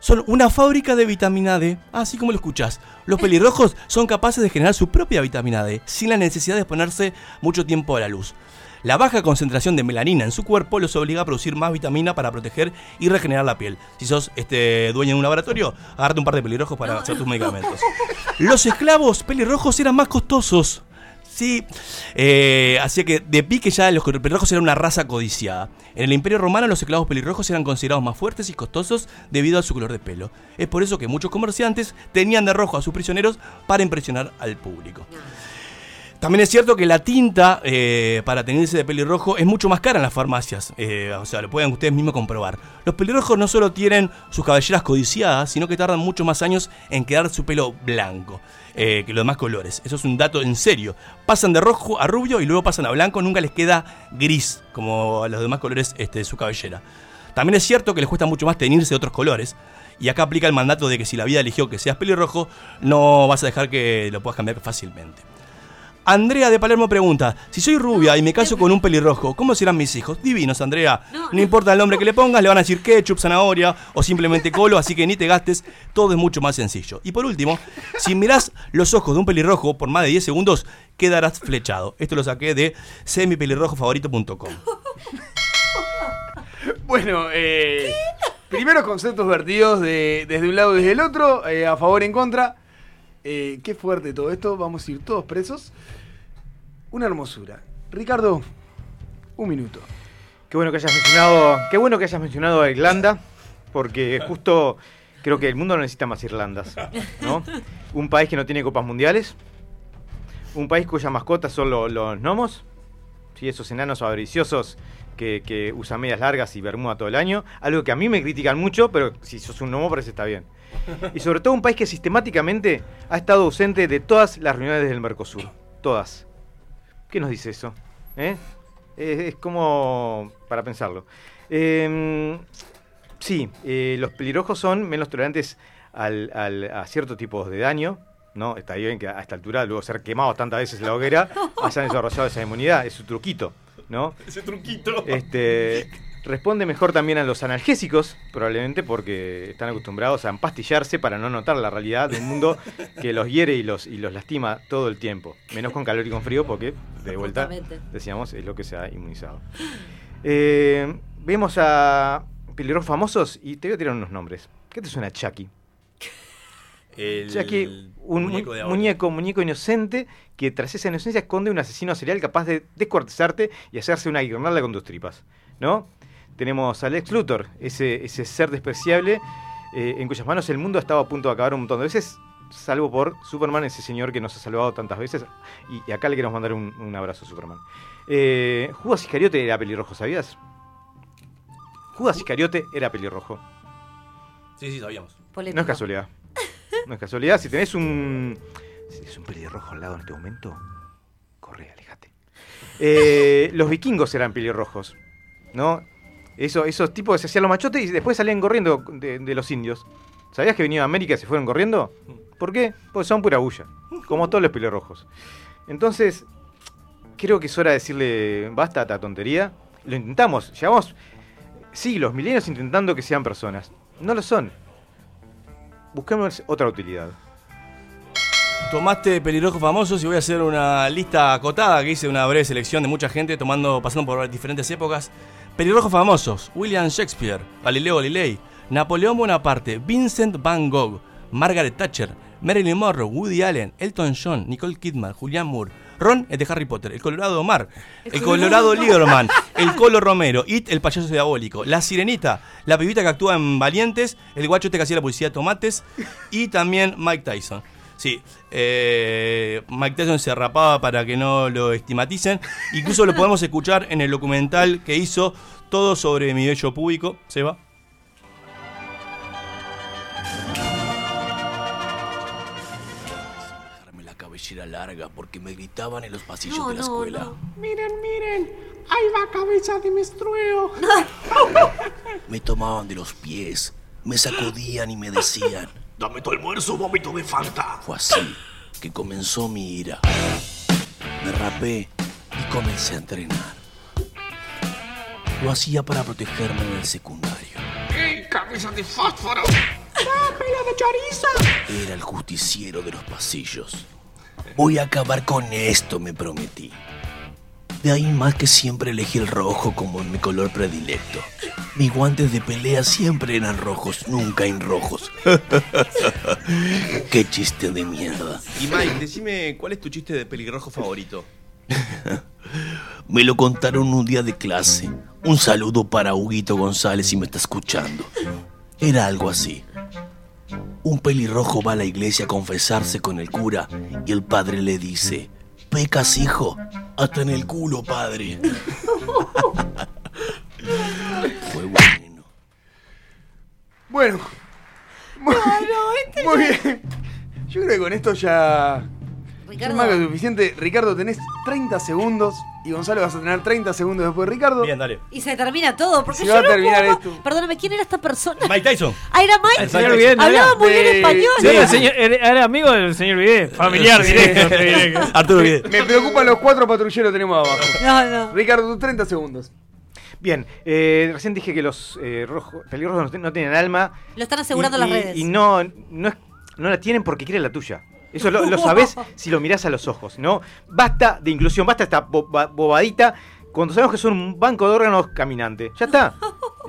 son una fábrica de vitamina D, así como lo escuchás. Los pelirrojos son capaces de generar su propia vitamina D, sin la necesidad de exponerse mucho tiempo a la luz. La baja concentración de melanina en su cuerpo los obliga a producir más vitamina para proteger y regenerar la piel. Si sos este dueño de un laboratorio, agárrate un par de pelirrojos para hacer tus medicamentos. Los esclavos pelirrojos eran más costosos. Sí, eh, así que de pique ya los pelirrojos eran una raza codiciada. En el Imperio Romano los esclavos pelirrojos eran considerados más fuertes y costosos debido a su color de pelo. Es por eso que muchos comerciantes tenían de rojo a sus prisioneros para impresionar al público. También es cierto que la tinta eh, para teñirse de pelirrojo es mucho más cara en las farmacias. Eh, o sea, lo pueden ustedes mismos comprobar. Los pelirrojos no solo tienen sus cabelleras codiciadas, sino que tardan mucho más años en quedar su pelo blanco eh, que los demás colores. Eso es un dato en serio. Pasan de rojo a rubio y luego pasan a blanco, nunca les queda gris como a los demás colores este, de su cabellera. También es cierto que les cuesta mucho más teñirse de otros colores. Y acá aplica el mandato de que si la vida eligió que seas pelirrojo, no vas a dejar que lo puedas cambiar fácilmente. Andrea de Palermo pregunta, si soy rubia y me caso con un pelirrojo, ¿cómo serán mis hijos? Divinos, Andrea. No, importa el nombre que le pongas, le van a decir ketchup, zanahoria o simplemente colo, así que ni te gastes, todo es mucho más sencillo. Y por último, si mirás los ojos de un pelirrojo por más de 10 segundos, quedarás flechado. Esto lo saqué de semipelirrojofavorito.com. Bueno, eh, primeros conceptos vertidos de- desde un lado y desde el otro, eh, a favor y en contra. Eh, qué fuerte todo esto, vamos a ir todos presos. Una hermosura. Ricardo, un minuto. Qué bueno que hayas mencionado, qué bueno que hayas mencionado a Irlanda, porque justo creo que el mundo no necesita más Irlandas, ¿no? Un país que no tiene copas mundiales, un país cuya mascota son lo- los gnomos, ¿sí? esos enanos avariciosos que, usan medias largas y bermuda todo el año, algo que a mí me critican mucho, pero si sos un gnomo parece está bien. Y sobre todo un país que sistemáticamente ha estado ausente de todas las reuniones del Mercosur, todas. ¿Qué nos dice eso? ¿Eh? Es, es como para pensarlo. Eh, sí, eh, los pelirrojos son menos tolerantes al- al- a ciertos tipos de daño. ¿no? Está bien que a esta altura, luego de ser quemados tantas veces en la hoguera, hayan desarrollado esa inmunidad. Es su truquito. ¿no? Ese truquito. Este, responde mejor también a los analgésicos, probablemente porque están acostumbrados a empastillarse para no notar la realidad de un mundo que los hiere y los, y los lastima todo el tiempo. Menos con calor y con frío, porque de vuelta, decíamos, es lo que se ha inmunizado. Eh, vemos a pelirrojos famosos y te voy a tirar unos nombres. ¿Qué te suena Chucky? El Chucky, un muñeco muñeco, de muñeco, ahora. muñeco inocente que tras esa inocencia esconde un asesino serial capaz de descuartizarte y hacerse una guirnalda con tus tripas, ¿no? Tenemos a Lex Luthor, ese, ese ser despreciable eh, en cuyas manos el mundo estaba a punto de acabar un montón de veces, salvo por Superman, ese señor que nos ha salvado tantas veces. Y, y acá le queremos mandar un, un abrazo a Superman. Eh, Judas Iscariote era pelirrojo, ¿sabías? Judas Iscariote era pelirrojo. Sí, sí, sabíamos. No es casualidad. No es casualidad. Si tenés un. Si tenés un pelirrojo al lado en este momento, corre, alejate. Eh, los vikingos eran pelirrojos. ¿No? Eso, esos tipos se hacían los machotes y después salían corriendo de, los indios. ¿Sabías que venían a América y se fueron corriendo? ¿Por qué? Porque son pura bulla. Como todos los pelirrojos. Entonces, creo que es hora de decirle basta a esta tontería. Lo intentamos. Llevamos siglos, milenios intentando que sean personas. No lo son. Busquemos otra utilidad. Tomaste pelirrojos famosos y voy a hacer una lista acotada que hice una breve selección de mucha gente tomando, pasando por diferentes épocas. Pelirrojos famosos: William Shakespeare, Galileo Galilei, Napoleón Bonaparte, Vincent Van Gogh, Margaret Thatcher, Marilyn Monroe, Woody Allen, Elton John, Nicole Kidman, Julian Moore, Ron, el de Harry Potter, el Colorado Omar, el Colorado Lieberman, el Colo Romero, It, el payaso diabólico, la Sirenita, la pibita que actúa en Valientes, el guacho este que hacía la de tomates y también Mike Tyson. Sí, eh, Mike Tyson se rapaba para que no lo estigmaticen. Incluso lo podemos escuchar en el documental que hizo todo sobre mi bello público. Seba. Dejarme la cabellera larga porque me gritaban en los pasillos No, de la no, escuela. no. Miren, miren, ahí va cabeza de menstrueo. Me tomaban de los pies, me sacudían y me decían: Dame tu almuerzo, vómito de Fanta. Fue así que comenzó mi ira. Me rapé y comencé a entrenar. Lo hacía para protegerme en el secundario. ¡Ey, cabeza de fósforo! ¡Dámela de chorizo! Era el justiciero de los pasillos. Voy a acabar con esto, me prometí. De ahí más que siempre elegí el rojo como mi color predilecto. Mis guantes de pelea siempre eran rojos, nunca en rojos. Qué chiste de mierda. Y Mike, decime cuál es tu chiste de pelirrojo favorito. Me lo contaron un día de clase. Un saludo para Huguito González si me está escuchando. Era algo así. Un pelirrojo va a la iglesia a confesarse con el cura y el padre le dice, pecas, hijo. Hasta en el culo, padre. Fue bueno. Bueno. Muy, muy bien. Yo creo que con esto ya. Ricardo. Es más que suficiente. Ricardo, tenés 30 segundos. Y Gonzalo vas a tener 30 segundos después de Ricardo. Bien, dale. Y se termina todo, porque Se yo va a no terminar puedo esto. más. Perdóname, ¿quién era esta persona? Mike Tyson. Ah, era Mike. El señor Hablaba era. muy bien De- español. Sí, el señor, era, amigo del señor Vidente. Familiar Sí. directo. te diré que- Arturo Vidente. Me preocupan los cuatro patrulleros que tenemos abajo. No, no. Ricardo, tus 30 segundos. Bien, eh, recién dije que los eh, rojos, pelirrojos no, tienen alma. Lo están asegurando y, las y- redes. Y no, no, es- no la tienen porque quieren la tuya. Eso lo, lo sabés si lo mirás a los ojos, ¿no? Basta de inclusión, basta esta boba- bobadita cuando sabemos que son un banco de órganos caminante. Ya está.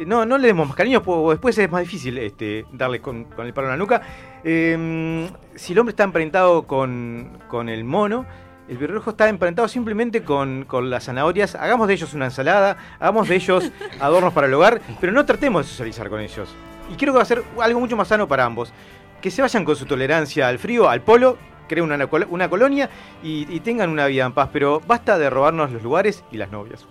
No, no le demos más cariño, después es más difícil este, darle con, con el palo en la nuca. Eh, si el hombre está emparentado con, con el mono, el pelirrojo está emparentado simplemente con, con las zanahorias. Hagamos de ellos una ensalada, hagamos de ellos adornos para el hogar, pero no tratemos de socializar con ellos. Y creo que va a ser algo mucho más sano para ambos. Que se vayan con su tolerancia al frío, al polo, creen una, una colonia y, y tengan una vida en paz. Pero basta de robarnos los lugares y las novias.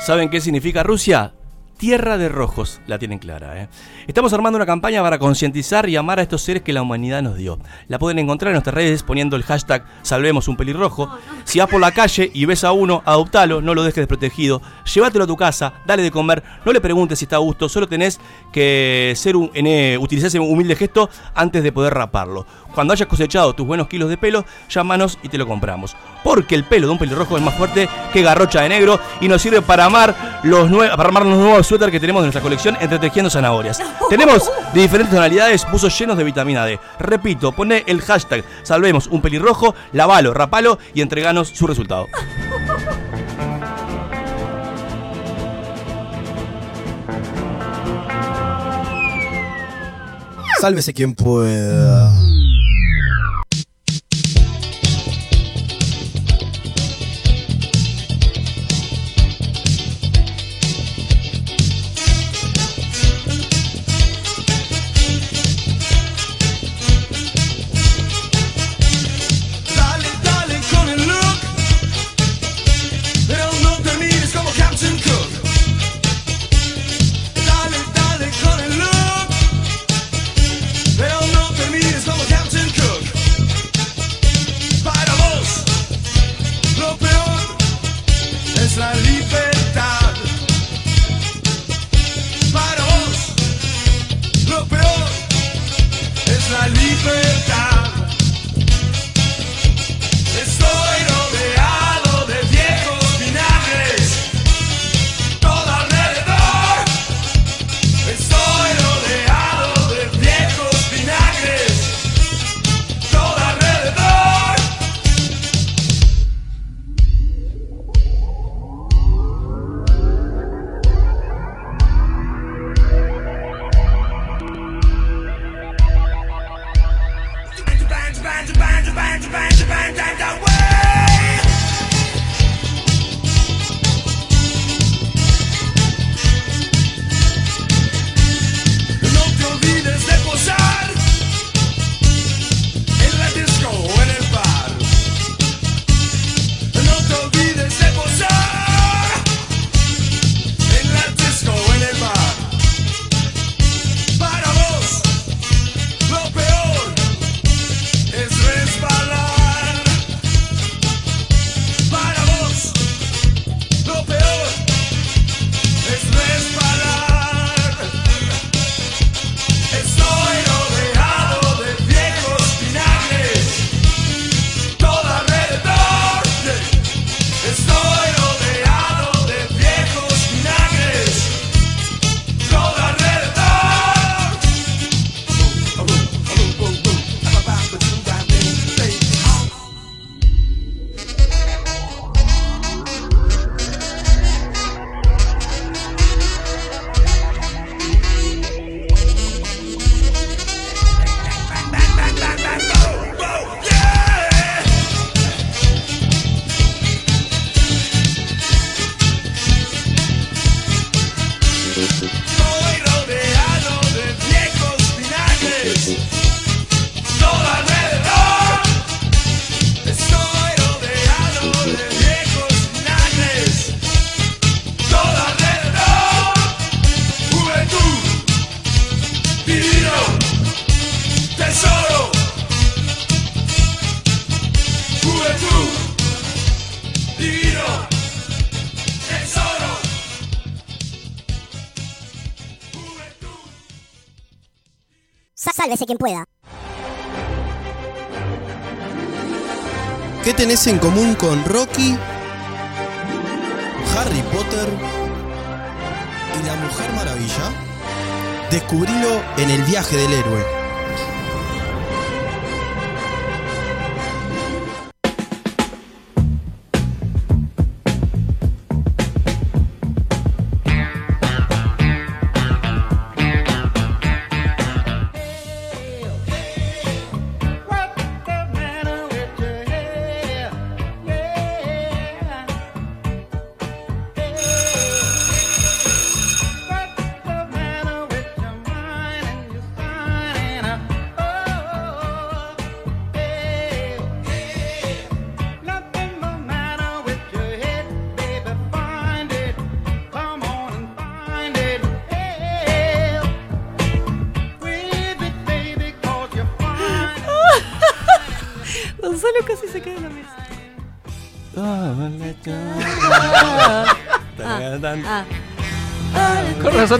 ¿Saben qué significa Rusia? Tierra de rojos, la tienen clara. ¿eh? Estamos armando una campaña para concientizar y amar a estos seres que la humanidad nos dio. La pueden encontrar en nuestras redes poniendo el hashtag Salvemos un pelirrojo. Si vas por la calle y ves a uno, adoptalo, no lo dejes desprotegido. Llévatelo a tu casa, dale de comer, no le preguntes si está a gusto, solo tenés que ser un, en, eh, utilizar ese humilde gesto antes de poder raparlo. Cuando hayas cosechado tus buenos kilos de pelo, llámanos y te lo compramos. Porque el pelo de un pelirrojo es más fuerte que garrocha de negro y nos sirve para amar los, para amar los nuevos suéter que tenemos de nuestra colección entretejiendo zanahorias. tenemos de diferentes tonalidades buzos llenos de vitamina D. Repito, pone el hashtag salvemos un pelirrojo, lavalo, rapalo y entreganos su resultado. Sálvese quien pueda. En común con Rocky, Harry Potter y la Mujer Maravilla? Descubrilo en el viaje del héroe.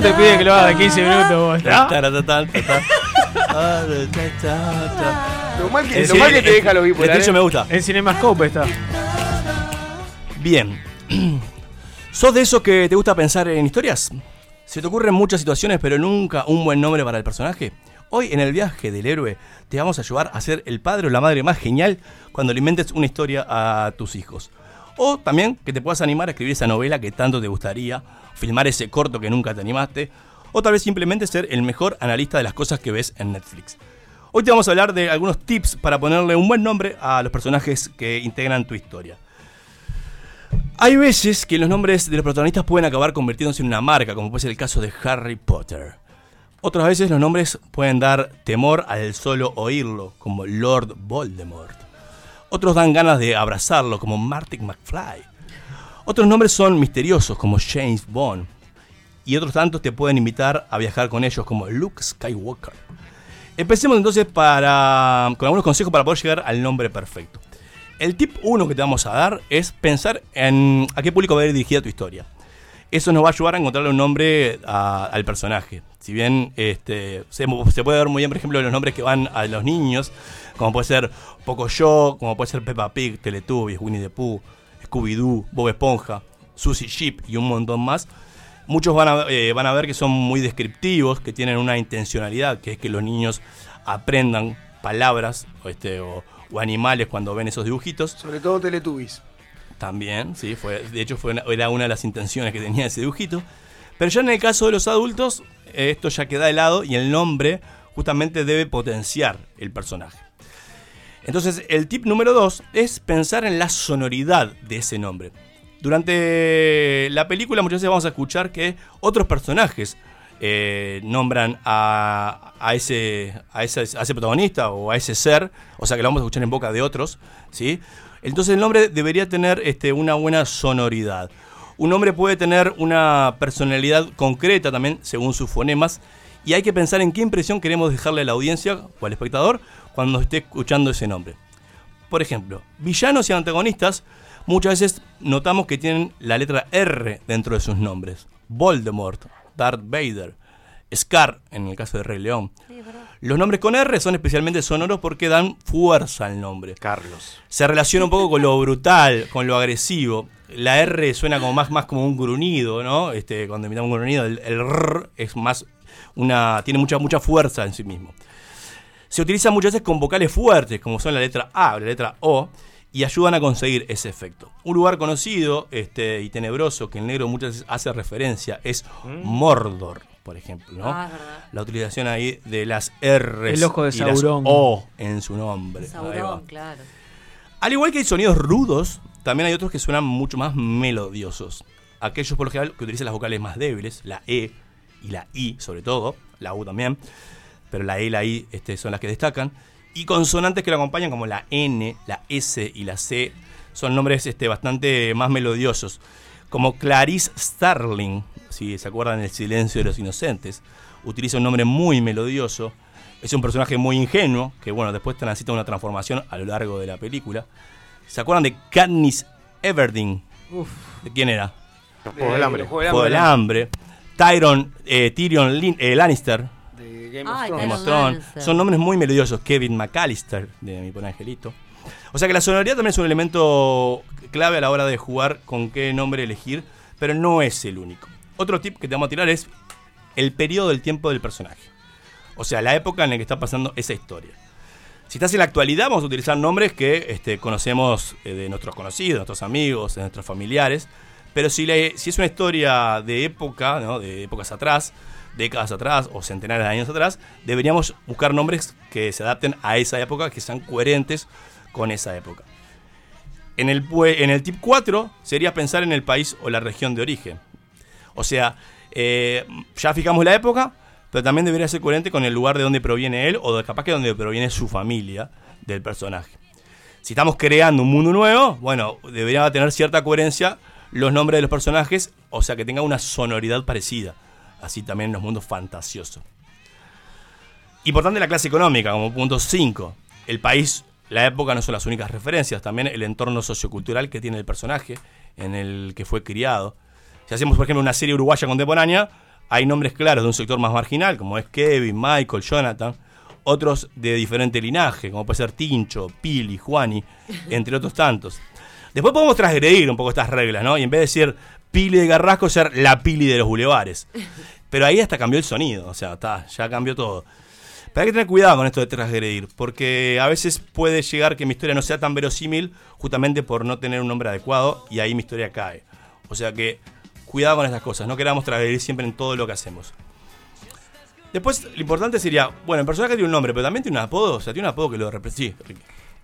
Te pide que lo haga de 15 minutos vos. Lo mal que, lo mal que te deja lo bipolar. el ¿eh? me gusta. En Cinemascope está. Bien. ¿Sos de esos que te gusta pensar en historias? ¿Se te ocurren muchas situaciones pero nunca un buen nombre para el personaje? Hoy en el viaje del héroe te vamos a ayudar a ser el padre o la madre más genial cuando le inventes una historia a tus hijos. O también que te puedas animar a escribir esa novela que tanto te gustaría, filmar ese corto que nunca te animaste, o tal vez simplemente ser el mejor analista de las cosas que ves en Netflix. Hoy te vamos a hablar de algunos tips para ponerle un buen nombre a los personajes que integran tu historia. Hay veces que los nombres de los protagonistas pueden acabar convirtiéndose en una marca, como puede ser el caso de Harry Potter. Otras veces los nombres pueden dar temor al solo oírlo, como Lord Voldemort. Otros dan ganas de abrazarlo, como Martin McFly. Otros nombres son misteriosos, como James Bond. Y otros tantos te pueden invitar a viajar con ellos, como Luke Skywalker. Empecemos entonces para, con algunos consejos para poder llegar al nombre perfecto. El tip 1 que te vamos a dar es pensar en a qué público va a ir dirigida tu historia. Eso nos va a ayudar a encontrarle un nombre al personaje. Si bien este, se, se puede ver muy bien, por ejemplo, los nombres que van a los niños, como puede ser Pocoyo, como puede ser Peppa Pig, Teletubbies, Winnie the Pooh, Scooby-Doo, Bob Esponja, Susie Sheep y un montón más. Muchos van a, eh, van a ver que son muy descriptivos, que tienen una intencionalidad, que es que los niños aprendan palabras o, este, o, o animales cuando ven esos dibujitos. Sobre todo Teletubbies. También, sí, fue, de hecho fue una- era una de las intenciones que tenía ese dibujito. Pero ya en el caso de los adultos, esto ya queda de lado y el nombre justamente debe potenciar el personaje. Entonces, el tip número dos es pensar en la sonoridad de ese nombre. Durante la película muchas veces vamos a escuchar que otros personajes eh, nombran a, ese, a ese protagonista o a ese ser, o sea que lo vamos a escuchar en boca de otros, ¿sí? Entonces el nombre debería tener este, una buena sonoridad. Un nombre puede tener una personalidad concreta también según sus fonemas y hay que pensar en qué impresión queremos dejarle a la audiencia o al espectador cuando esté escuchando ese nombre. Por ejemplo, villanos y antagonistas muchas veces notamos que tienen la letra R dentro de sus nombres. Voldemort, Darth Vader, Scar en el caso de Rey León. Los nombres con R son especialmente sonoros porque dan fuerza al nombre. Carlos. Se relaciona un poco con lo brutal, con lo agresivo. La R suena como más, más como un gruñido, ¿no? Este, cuando imitamos un gruñido, el, el R es más una. tiene mucha, mucha fuerza en sí mismo. Se utiliza muchas veces con vocales fuertes, como son la letra A o la letra O, y ayudan a conseguir ese efecto. Un lugar conocido este, y tenebroso que el negro muchas veces hace referencia es Mordor, por ejemplo. ¿no? Ah. La utilización ahí de las R El ojo de y las Sauron. O en su nombre. Sauron, claro. Al igual que hay sonidos rudos, también hay otros que suenan mucho más melodiosos. Aquellos por lo general que utilizan las vocales más débiles, la E y la I sobre todo, la U también, pero la E y la I este, son las que destacan. Y consonantes que lo acompañan como la N, la S y la C son nombres este, bastante más melodiosos. Como Clarice Starling, si se acuerdan del silencio de los inocentes, utiliza un nombre muy melodioso. Es un personaje muy ingenuo, que bueno, después transita una transformación a lo largo de la película. ¿Se acuerdan de Katniss Everdeen? Uf. ¿De quién era? Juego del hambre. Juego del Juego del hambre. Tyron, eh, Tyrion Lin- eh, Lannister. De Game of Ay, Thrones. Game of Thrones. Lancer. Son nombres muy melodiosos. Kevin McAllister, de mi pobre angelito. O sea que la sonoridad también es un elemento clave a la hora de jugar con qué nombre elegir, pero no es el único. Otro tip que te vamos a tirar es el periodo del tiempo del personaje. O sea, la época en la que está pasando esa historia. Si estás en la actualidad, vamos a utilizar nombres que este, conocemos eh, de nuestros conocidos, de nuestros amigos, de nuestros familiares. Pero si, le- si es una historia de época, ¿no? de épocas atrás, décadas atrás o centenares de años atrás, deberíamos buscar nombres que se adapten a esa época, que sean coherentes con esa época. En el, en el tip 4 sería pensar en el país o la región de origen. O sea, eh, ya fijamos la época, pero también debería ser coherente con el lugar de donde proviene él o capaz que donde proviene su familia del personaje. Si estamos creando un mundo nuevo, bueno, debería tener cierta coherencia los nombres de los personajes, o sea, que tenga una sonoridad parecida. Así también en los mundos fantasiosos. Importante la clase económica, como punto 5. El país, la época no son las únicas referencias, también el entorno sociocultural que tiene el personaje en el que fue criado. Si hacemos, por ejemplo, una serie uruguaya contemporánea, hay nombres claros de un sector más marginal, como es Kevin, Michael, Jonathan. Otros de diferente linaje, como puede ser Tincho, Pili, Juani, entre otros tantos. Después podemos transgredir un poco estas reglas, ¿no? Y en vez de decir Pili de Garrasco, ser la Pili de los bulevares. Pero ahí hasta cambió el sonido, o sea, está, ya cambió todo. Pero hay que tener cuidado con esto de transgredir, porque a veces puede llegar que mi historia no sea tan verosímil justamente por no tener un nombre adecuado y ahí mi historia cae. O sea que cuidado con estas cosas, no queramos transgredir siempre en todo lo que hacemos. Después, lo importante sería, bueno, el personaje tiene un nombre, pero también tiene un apodo, o sea, tiene un apodo que lo representa. Sí.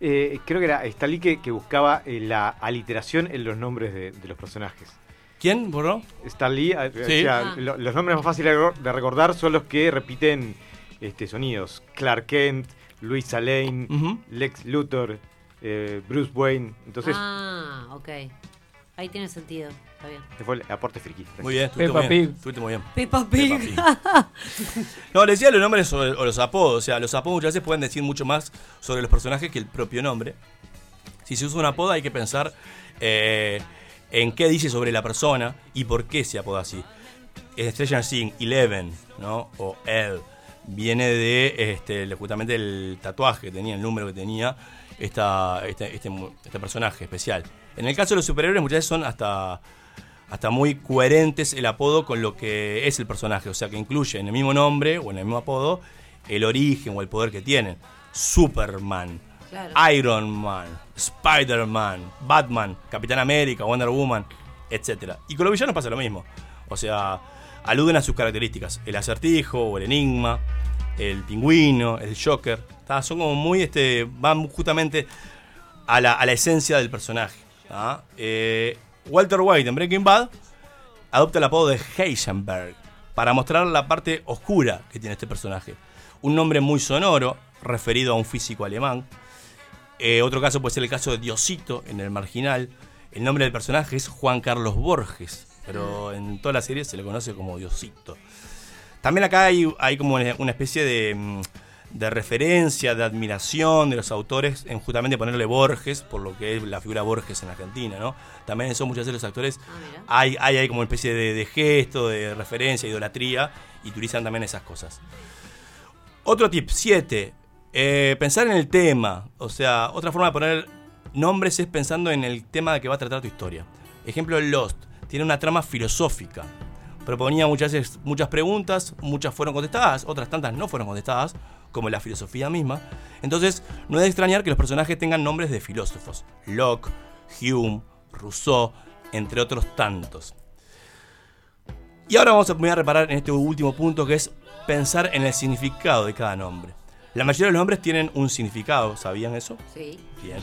Eh, creo que era Stalin que, buscaba eh, la aliteración en los nombres de los personajes. ¿Quién, borró? Stan Lee, eh, o sea, Ah. lo- los nombres más fáciles de recor- de recordar son los que repiten este, sonidos. Clark Kent, Luisa Lane, Lex Luthor, eh, Bruce Wayne. Entonces, Ah, ok. Ahí tiene sentido. Está bien. este fue el aporte friki. Muy bien, Peppa muy bien. Pig. Estuviste muy bien. Peppa Pig. No, le decía los nombres o, o los apodos. O sea, los apodos muchas veces pueden decir mucho más sobre los personajes que el propio nombre. Si se usa un apodo hay que pensar eh, en qué dice sobre la persona y por qué se apoda así. Stranger Things, Eleven, ¿no? O L. Viene de este, justamente el tatuaje que tenía, el número que tenía esta, este, este, este personaje especial. En el caso de los superhéroes muchas veces son hasta hasta muy coherentes el apodo con lo que es el personaje. O sea, que incluye en el mismo nombre o en el mismo apodo el origen o el poder que tienen. Superman, Iron Man, Spider-Man, Batman, Capitán América, Wonder Woman, etc. Y con los villanos pasa lo mismo. O sea, aluden a sus características. El acertijo o el enigma, el pingüino, el Joker. ¿tá? Son como muy, este, van justamente a la, a la esencia del personaje. ¿tá? Eh, Walter White en Breaking Bad adopta el apodo de Heisenberg para mostrar la parte oscura que tiene este personaje. Un nombre muy sonoro, referido a un físico alemán. Eh, otro caso puede ser el caso de Diosito en El Marginal. El nombre del personaje es Juan Carlos Borges, pero en toda la serie se le conoce como Diosito. También acá hay, hay como una especie de, mm, de referencia, de admiración de los autores en justamente ponerle Borges, por lo que es la figura Borges en Argentina, ¿no? También eso muchas veces los actores hay, hay, hay como una especie de, de gesto, de referencia, idolatría, y utilizan también esas cosas. Otro tip, 7. Pensar en el tema. O sea, otra forma de poner nombres es pensando en el tema que va a tratar tu historia. Ejemplo, Lost. Tiene una trama filosófica. Proponía muchas veces muchas preguntas, muchas fueron contestadas, otras tantas no fueron contestadas, como la filosofía misma. Entonces, no es de extrañar que los personajes tengan nombres de filósofos. Locke, Hume, Rousseau, entre otros tantos. Y ahora vamos a poner a reparar en este último punto que es pensar en el significado de cada nombre. La mayoría de los nombres tienen un significado, ¿sabían eso? Sí. Bien.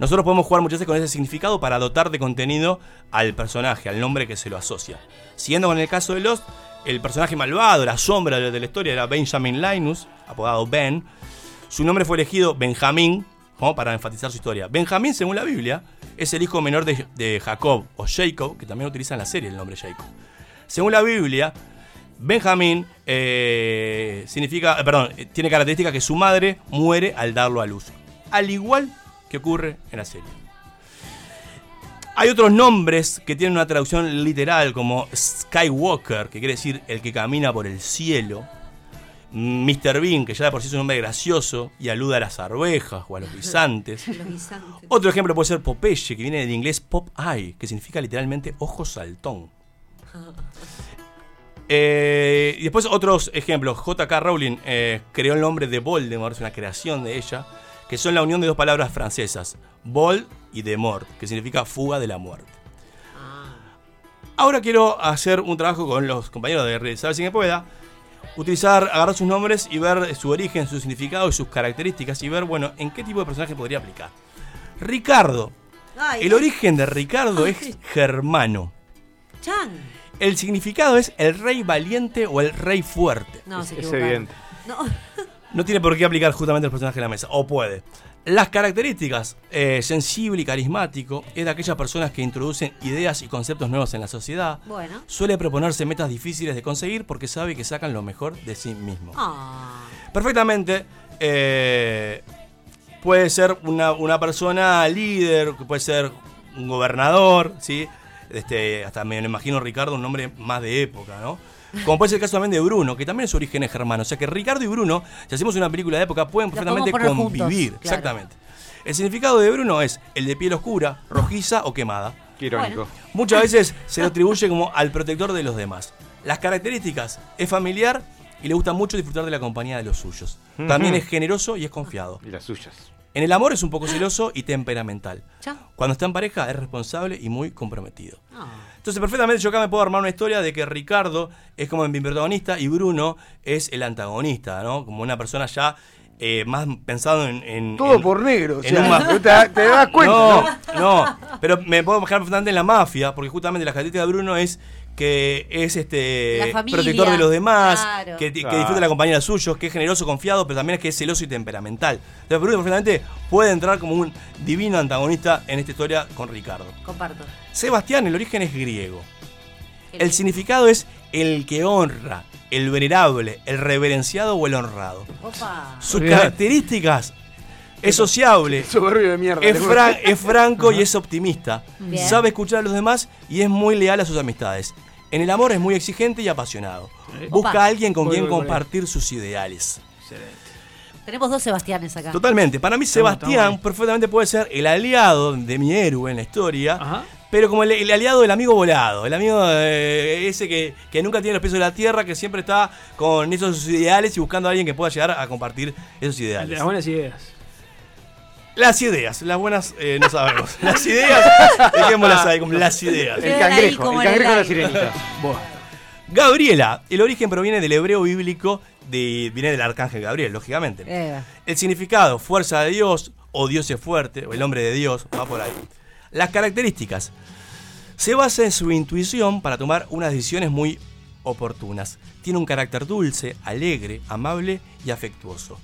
Nosotros podemos jugar muchas veces con ese significado para dotar de contenido al personaje, al nombre que se lo asocia. Siguiendo con el caso de Lost, el personaje malvado, la sombra de la historia era Benjamin Linus, apodado Ben. Su nombre fue elegido Benjamín, como para enfatizar su historia. Benjamín, según la Biblia, es el hijo menor de, de Jacob o Jacob, que también utiliza en la serie el nombre Jacob. Según la Biblia, Benjamín eh, significa, eh, perdón, eh, tiene característica que su madre muere al darlo a luz, al igual que ocurre en la serie. Hay otros nombres que tienen una traducción literal como Skywalker, que quiere decir el que camina por el cielo, Mr. Bean, que ya de por sí es un nombre gracioso y alude a las arvejas o a los guisantes. Los guisantes. Otro ejemplo puede ser Popeye, que viene del inglés pop eye, que significa literalmente ojo saltón. Eh, y después otros ejemplos. J.K. Rowling eh, creó el nombre de Voldemort, es una creación de ella, que son la unión de dos palabras francesas, Vol y de mort, que significa fuga de la muerte. Ahora quiero hacer un trabajo con los compañeros de Red Saber si que pueda. Utilizar, agarrar sus nombres y ver su origen, su significado y sus características y ver, bueno, en qué tipo de personaje podría aplicar. Ricardo. Ay, El origen de Ricardo es germano. Chan. El significado es el rey valiente o el rey fuerte. No, se Es equivocaron. evidente. No. No tiene por qué aplicar justamente el personaje de la mesa, o puede. Las características, eh, sensible y carismático, es de aquellas personas que introducen ideas y conceptos nuevos en la sociedad. Bueno. Suele proponerse metas difíciles de conseguir porque sabe que sacan lo mejor de sí mismo. Ah. Perfectamente, eh, puede ser una, una persona líder, que puede ser un gobernador, ¿sí? Este, hasta me lo imagino Ricardo, un nombre más de época, ¿no? Como puede ser el caso también de Bruno, que también su origen es germano. O sea que Ricardo y Bruno, si hacemos una película de época, pueden perfectamente juntos, convivir. claro. Exactamente. El significado de Bruno es el de piel oscura, rojiza o quemada. Qué irónico. Muchas veces se lo atribuye como al protector de los demás. Las características es familiar y le gusta mucho disfrutar de la compañía de los suyos. También es generoso y es confiado. Y las suyas. En el amor es un poco celoso y temperamental. Cuando está en pareja es responsable y muy comprometido. Ah. Entonces, perfectamente yo acá me puedo armar una historia de que Ricardo es como mi protagonista y Bruno es el antagonista, ¿no? Como una persona ya eh, más pensado en. en- Todo en- por negro, o sea, un te, te das cuenta, ¿no? no, no, pero me puedo imaginar perfectamente en la mafia, porque justamente la característica de Bruno es que es este familia, protector de los demás, claro. que, que Claro. disfruta la compañía de los suyos, que es generoso, confiado, pero también es que es celoso y temperamental. Entonces Bruno perfectamente puede entrar como un divino antagonista en esta historia con Ricardo. Comparto. Sebastián, el origen es griego. El significado es el que honra, el venerable, el reverenciado o el honrado. Opa. Sus Olvidate. características es sociable, Soberbio de mierda. es, franco y es optimista. Bien. Sabe escuchar a los demás y es muy leal a sus amistades. En el amor es muy exigente y apasionado. Busca Opa. a alguien con Voy, quien voy, voy. compartir sus ideales. Tenemos dos Sebastianes acá. Totalmente. Para mí Estamos- Sebastián estamos perfectamente puede ser el aliado de mi héroe en la historia. Ajá. Pero como el, el aliado del amigo volado, el amigo eh, ese que, que nunca tiene los pies de la tierra, que siempre está con esos ideales y buscando a alguien que pueda llegar a compartir esos ideales. Las buenas ideas. Las ideas, las buenas eh, no sabemos. Las ideas, dejémoslas ahí como las ideas. El cangrejo, el cangrejo de la sirenita. Gabriela, el origen proviene del hebreo bíblico, de, viene del arcángel Gabriel, lógicamente. Eh, El significado, fuerza de Dios, o Dios es fuerte, o el hombre de Dios, va por ahí. Las características. Se basa en su intuición para tomar unas decisiones muy oportunas. Tiene un carácter dulce, alegre, amable y afectuoso.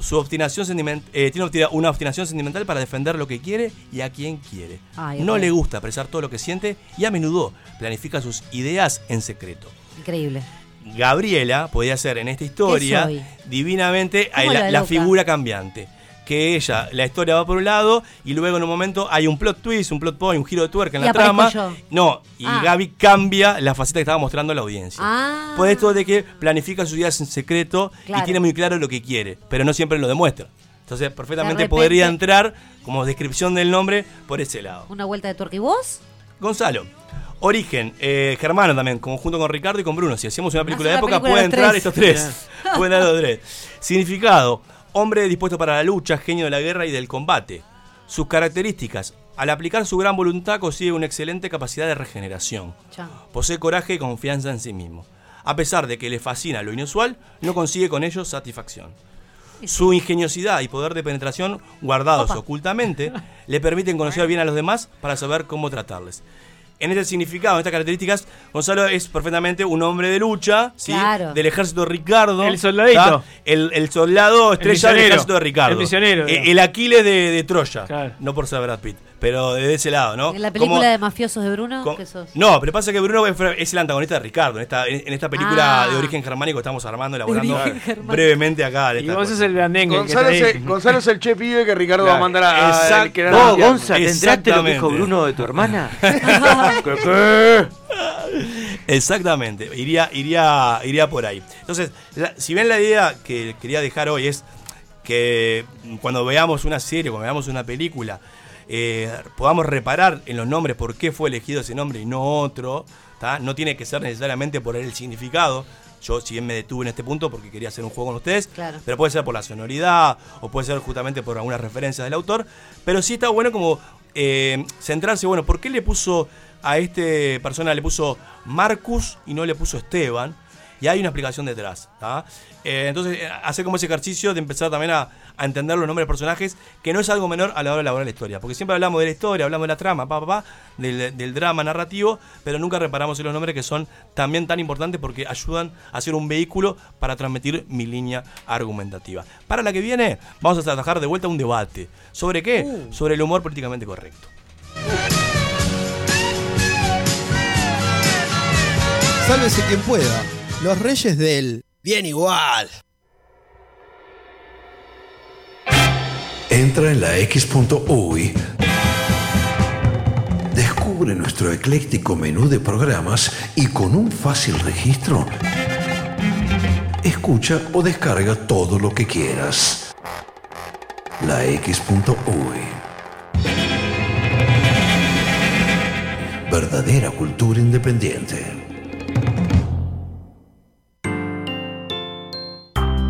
Su obstinación eh, tiene una obstinación sentimental para defender lo que quiere y a quien quiere. Ay, no le gusta expresar todo lo que siente y a menudo planifica sus ideas en secreto. increíble. Gabriela podía ser en esta historia divinamente ¿Cómo la, figura cambiante. Que ella, la historia va por un lado y luego en un momento hay un plot twist, un plot point, un giro de tuerca en Y la trama. yo. No, y Ah. Gaby cambia la faceta que estaba mostrando a la audiencia. Ah. Por esto de que planifica sus ideas en secreto Claro. y tiene muy claro lo que quiere, pero no siempre lo demuestra. Entonces, perfectamente podría entrar como descripción del nombre por ese lado. Una vuelta de tuerca. ¿Y vos? Gonzalo. Origen, eh, germano también, conjunto con Ricardo y con Bruno. Si hacemos una película de época, pueden de entrar tres. estos tres. pueden entrar los tres. Significado, hombre dispuesto para la lucha, genio de la guerra y del combate. Sus características, al aplicar su gran voluntad consigue una excelente capacidad de regeneración. Chao. Posee coraje y confianza en sí mismo. A pesar de que le fascina lo inusual, no consigue con ello satisfacción. Su ingeniosidad y poder de penetración, guardados Opa. ocultamente, le permiten conocer bien a los demás para saber cómo tratarles. En este significado, en estas características, Gonzalo es perfectamente un hombre de lucha, ¿sí? Claro. del ejército de Ricardo. El soldadito. El, el soldado estrella del ejército de Ricardo. El misionero, digamos. el Aquiles de, de Troya. Claro. No por ser Brad Pitt, pero de ese lado, ¿no? En la película Como- de mafiosos de Bruno, con- ¿qué sos? No, pero pasa que Bruno es es el antagonista de Ricardo. En esta, en esta película Ah. de origen germánico estamos armando, elaborando brevemente acá. de Y esta vos sos el blandengue. Gonzalo, es el, Gonzalo es el che pibe que Ricardo Claro. va a mandar a, a Exacto. que era ¿Vos. Gonza, ¿te enteraste lo que dijo Exactamente. Bruno de tu hermana? ¿Qué, qué? Exactamente, iría, iría, iría por ahí. Entonces, la- si bien la idea que quería dejar hoy es que cuando veamos una serie, cuando veamos una película, eh, podamos reparar en los nombres por qué fue elegido ese nombre y no otro, ¿tá? no tiene que ser necesariamente por el significado. Yo, si bien me detuve en este punto porque quería hacer un juego con ustedes, Claro. pero puede ser por la sonoridad o puede ser justamente por algunas referencias del autor. Pero sí está bueno como eh, centrarse, bueno, ¿por qué le puso a este persona, le puso Marcus y no le puso Esteban? Y hay una explicación detrás. Eh, entonces, eh, hacer como ese ejercicio de empezar también a, a entender los nombres de personajes, que no es algo menor a la hora de elaborar la historia. Porque siempre hablamos de la historia, hablamos de la trama, pa, pa, pa, del, del drama narrativo, pero nunca reparamos en los nombres que son también tan importantes porque ayudan a ser un vehículo para transmitir mi línea argumentativa. Para la que viene, vamos a trabajar de vuelta un debate. ¿Sobre qué? Sobre el humor políticamente correcto. Sálvese quien pueda. Los reyes del bien igual. Entra en la X.UI. Descubre nuestro ecléctico menú de programas y con un fácil registro, escucha o descarga todo lo que quieras. La X.UI. Verdadera cultura independiente.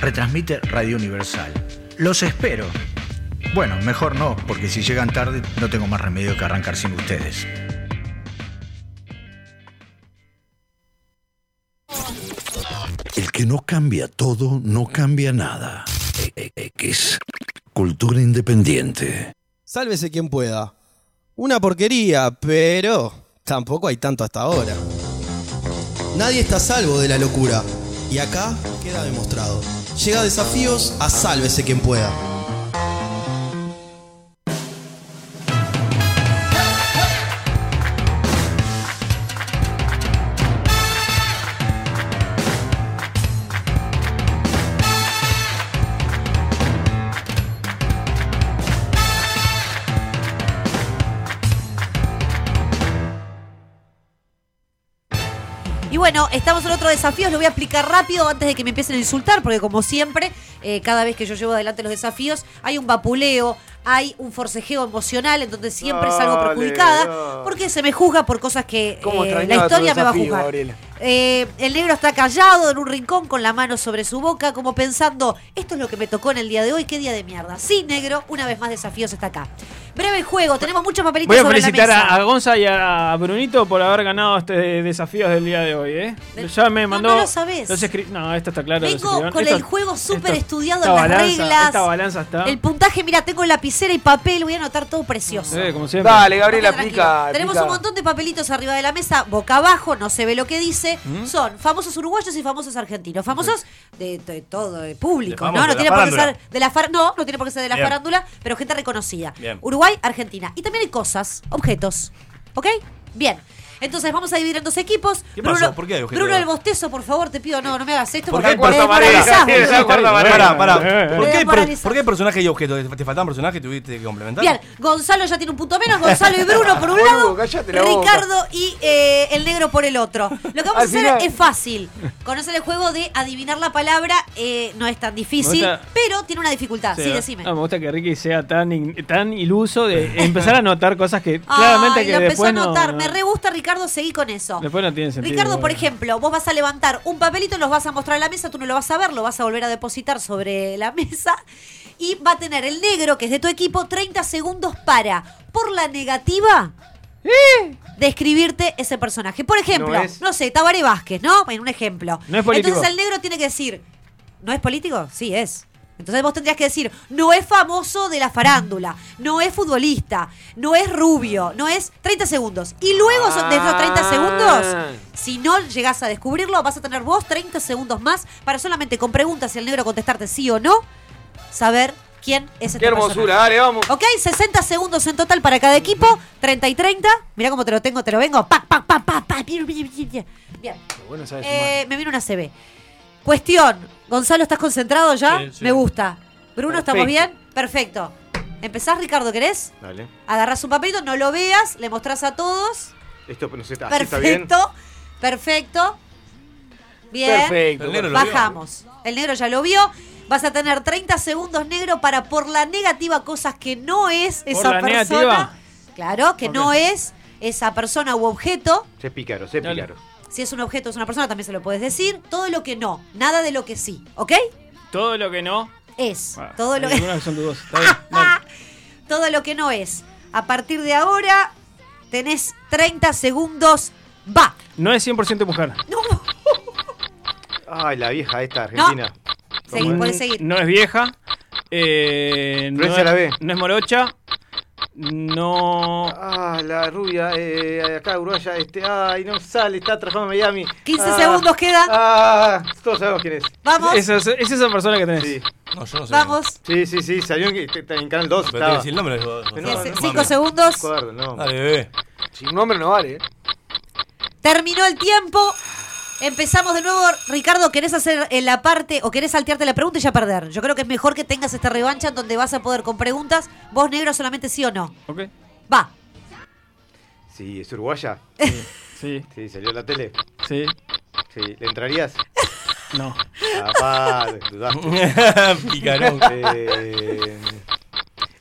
Retransmite Radio Universal. Los espero. Bueno, mejor no, porque si llegan tarde no tengo más remedio que arrancar sin ustedes. El que no cambia todo, no cambia nada. X. Cultura independiente. Sálvese quien pueda. Una porquería, pero tampoco hay tanto hasta ahora. Nadie está a salvo de la locura. Y acá queda demostrado. Llega desafíos a sálvese quien pueda. Estamos en otro desafío, lo voy a explicar rápido antes de que me empiecen a insultar, porque como siempre, eh, cada vez que yo llevo adelante los desafíos, hay un vapuleo, hay un forcejeo emocional, en donde siempre salgo Dale, perjudicada, no. porque se me juzga por cosas que ¿Cómo eh, la extrañaba tu historia me va a desafío, juzgar. Gabriela? Eh, el negro está callado en un rincón con la mano sobre su boca, como pensando, esto es lo que me tocó en el día de hoy, qué día de mierda. Sí, negro, una vez más desafíos está acá. Breve juego, tenemos muchos papelitos Voy a sobre la felicitar mesa. a, a Gonza y a Brunito por haber ganado este desafío del día de hoy, ¿eh? Ya me mandó. no lo sabés. los escri- no, esto está claro. los Vengo escribieron. con Esto- el juego súper esto- estudiado esta en las balanza- reglas. Esta balanza está. El puntaje, mira, tengo lapicera y papel, voy a anotar todo precioso. Eh, como siempre. Dale, Gabriela, pica. Tenemos pica. un montón de papelitos arriba de la mesa, boca abajo, no se ve lo que dice. ¿Mm? Son famosos uruguayos y famosos argentinos. Famosos de, de todo, de público, De ¿no? No de tiene por qué ser de la far- no, no tiene por qué ser de la Bien. farándula, pero gente reconocida. Bien. Uruguay, Argentina. Y también hay cosas, objetos. ¿Ok? Bien. Entonces vamos a dividir en dos equipos. ¿Qué pasó? ¿Por qué hay objetos? Bruno el Bostezo, por favor, te pido, no, no me hagas esto ¿Por porque ¿Por qué. ¿Por qué personaje y objeto? ¿Te, faltaban personajes tuviste que complementar? Bien, Gonzalo ya tiene un punto menos, Gonzalo y Bruno por un lado. Ricardo y eh, el negro por el otro. Lo que vamos a hacer final- es fácil. Conocer el juego de adivinar la palabra eh, no es tan difícil, gusta- pero tiene una dificultad. Sí, Sí, decime. no, me gusta que Ricky sea tan, in- tan iluso de empezar a notar cosas que Ay, claramente que lo empezó después a notar. no, Me re gusta, Ricardo, seguí con eso. después no tiene sentido. Ricardo, por ejemplo, vos vas a levantar un papelito, los vas a mostrar en la mesa, tú no lo vas a ver, lo vas a volver a depositar sobre la mesa y va a tener el negro, que es de tu equipo, 30 segundos para, por la negativa, describirte ese personaje. Por ejemplo, No sé, Tabaré Vázquez, ¿no? En un ejemplo. No es político. Entonces el negro tiene que decir, ¿no es político? Sí, es. Entonces vos tendrías que decir, no es famoso de la farándula, no es futbolista, no es rubio, no es 30 segundos. Y luego son- de esos 30 segundos, si no llegás a descubrirlo, vas a tener vos 30 segundos más para solamente con preguntas y el negro contestarte sí o no, saber quién es este Qué hermosura, personaje. dale, vamos. Ok, 60 segundos en total para cada equipo, 30 y 30. Mira cómo te lo tengo, te lo vengo. Pa, pa, pa, pa, pa. Bien, bien, bien, bien. Bien. Bueno, sabes Eh, me vino una CB. Cuestión, Gonzalo, ¿estás concentrado ya? Sí, sí. Me gusta. Bruno, ¿estamos bien? Perfecto. ¿Empezás, Ricardo, querés? Dale. Agarrás un papelito, no lo veas, le mostrás a todos. Esto no sé, así está bien. Perfecto. Perfecto. Bien. Perfecto. El negro lo vio. Bajamos. El negro ya lo vio. Vas a tener 30 segundos negro para por la negativa cosas que no es ¿Por esa la persona. negativa? Claro, que no es esa persona u objeto. Sé pícaro, sé Dale. Si es un objeto o es una persona, también se lo puedes decir. Todo lo que no, nada de lo que sí, ¿ok? Todo lo que no. Es. Ah, todo, lo, que son dudosas. Está bien, dale. todo lo que no es. A partir de ahora, tenés 30 segundos. Va. No es 100% mujer. Ay, la vieja esta argentina. Seguí, ¿Cómo es? podés seguir. No es vieja. Eh, no, Florencia la es, no es morocha. No. Ah, la rubia, eh, acá uruguaya, este, ay, no sale, está trabajando en Miami. 15 Ah, segundos quedan. Ah, todos sabemos quién es. Vamos. Es, es, es esa persona que tenés. Sí, No, yo no sé. Vamos. sí, sí, sí, salió en, en Canal 2. Pero te estaba. decir el nombre. No, no, segundos. No me acuerdo, no. Dale, bebé. Sin nombre no vale, ¿eh? Terminó el tiempo. Empezamos de nuevo. Ricardo, ¿querés hacer en la parte o querés saltearte la pregunta y ya perder? Yo creo que es mejor que tengas esta revancha en donde vas a poder con preguntas. Vos, negro, solamente sí o no. Ok. Va. Sí, es uruguaya. Sí, Sí, salió en la tele. sí. Sí, ¿le entrarías? No. Papá, dudaste. Picarón. Eh,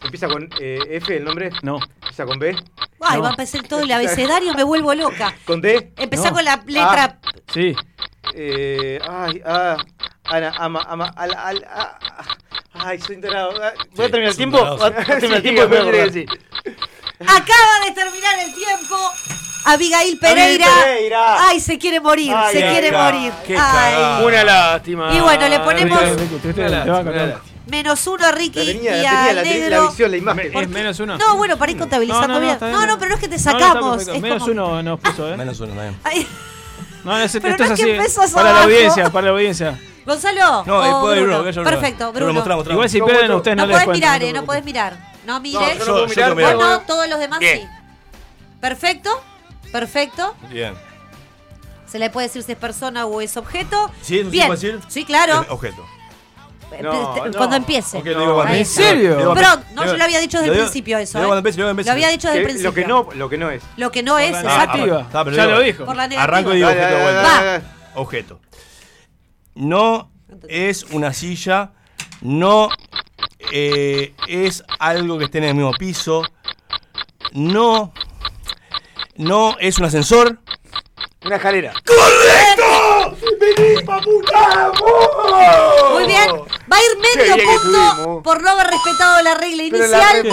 Empieza con eh, F el nombre. No. Empieza con B. Ay, No. va a empezar todo el abecedario, me vuelvo loca. Con D. Empezá No. con la letra. Sí. Eh, ay, ah, Ana, ama, ama, al, al, ah, ah, ay, soy enterado. Ah, ¿Voy a terminar el tiempo? ¿Voy a terminar el tiempo? Acaba de terminar el tiempo. Abigail Pereira. Pereira. Ay, se quiere morir, Ay, se ay, quiere morir. Ay. cagada. Una lástima. Y bueno, le ponemos- Ricky, Ricky, te- te- Menos uno a Ricky La tenía, y a tenía, la, tenía, la negro. visión, la imagen. Es menos uno. No, bueno, para ir contabilizando No, no, no, bien. No, bien. no, pero no es que te No, no, sacamos. es Menos como- uno nos puso, ¿eh? Menos uno, también. Ay, No, es- Pero esto no es así. empezás Para la audiencia, para la audiencia. Gonzalo. No, eh, o puede ir Bruno. Bruno. Perfecto, Bruno, Bruno. mostrá, mostrá. Igual si pierden ustedes no, No les podés mirar, eh, no podés mirar. No mires. No, yo no Yo- mirar. no, todos los demás Bien. sí. Perfecto. Perfecto. Bien. Se le puede decir si es persona o es objeto. ¿Sí? ¿Sí Bien. puede decir? Sí, claro. Objeto. No, no. cuando empiece. Lo digo cuando Pero no, yo lo había dicho desde el principio eso. lo ¿eh? lo había dicho desde el principio. lo que no, lo que no es. Lo que no es, exacto. pero Ya digo- lo dijo. Por la negativa. Arranco y digo objeto de vuelta. Objeto. No es una silla, no eh, es algo que esté en el mismo piso, no, no es un ascensor. Una escalera. ¡Correcto! ¡Vení! Muy bien. Va a ir medio punto por no haber respetado la regla la inicial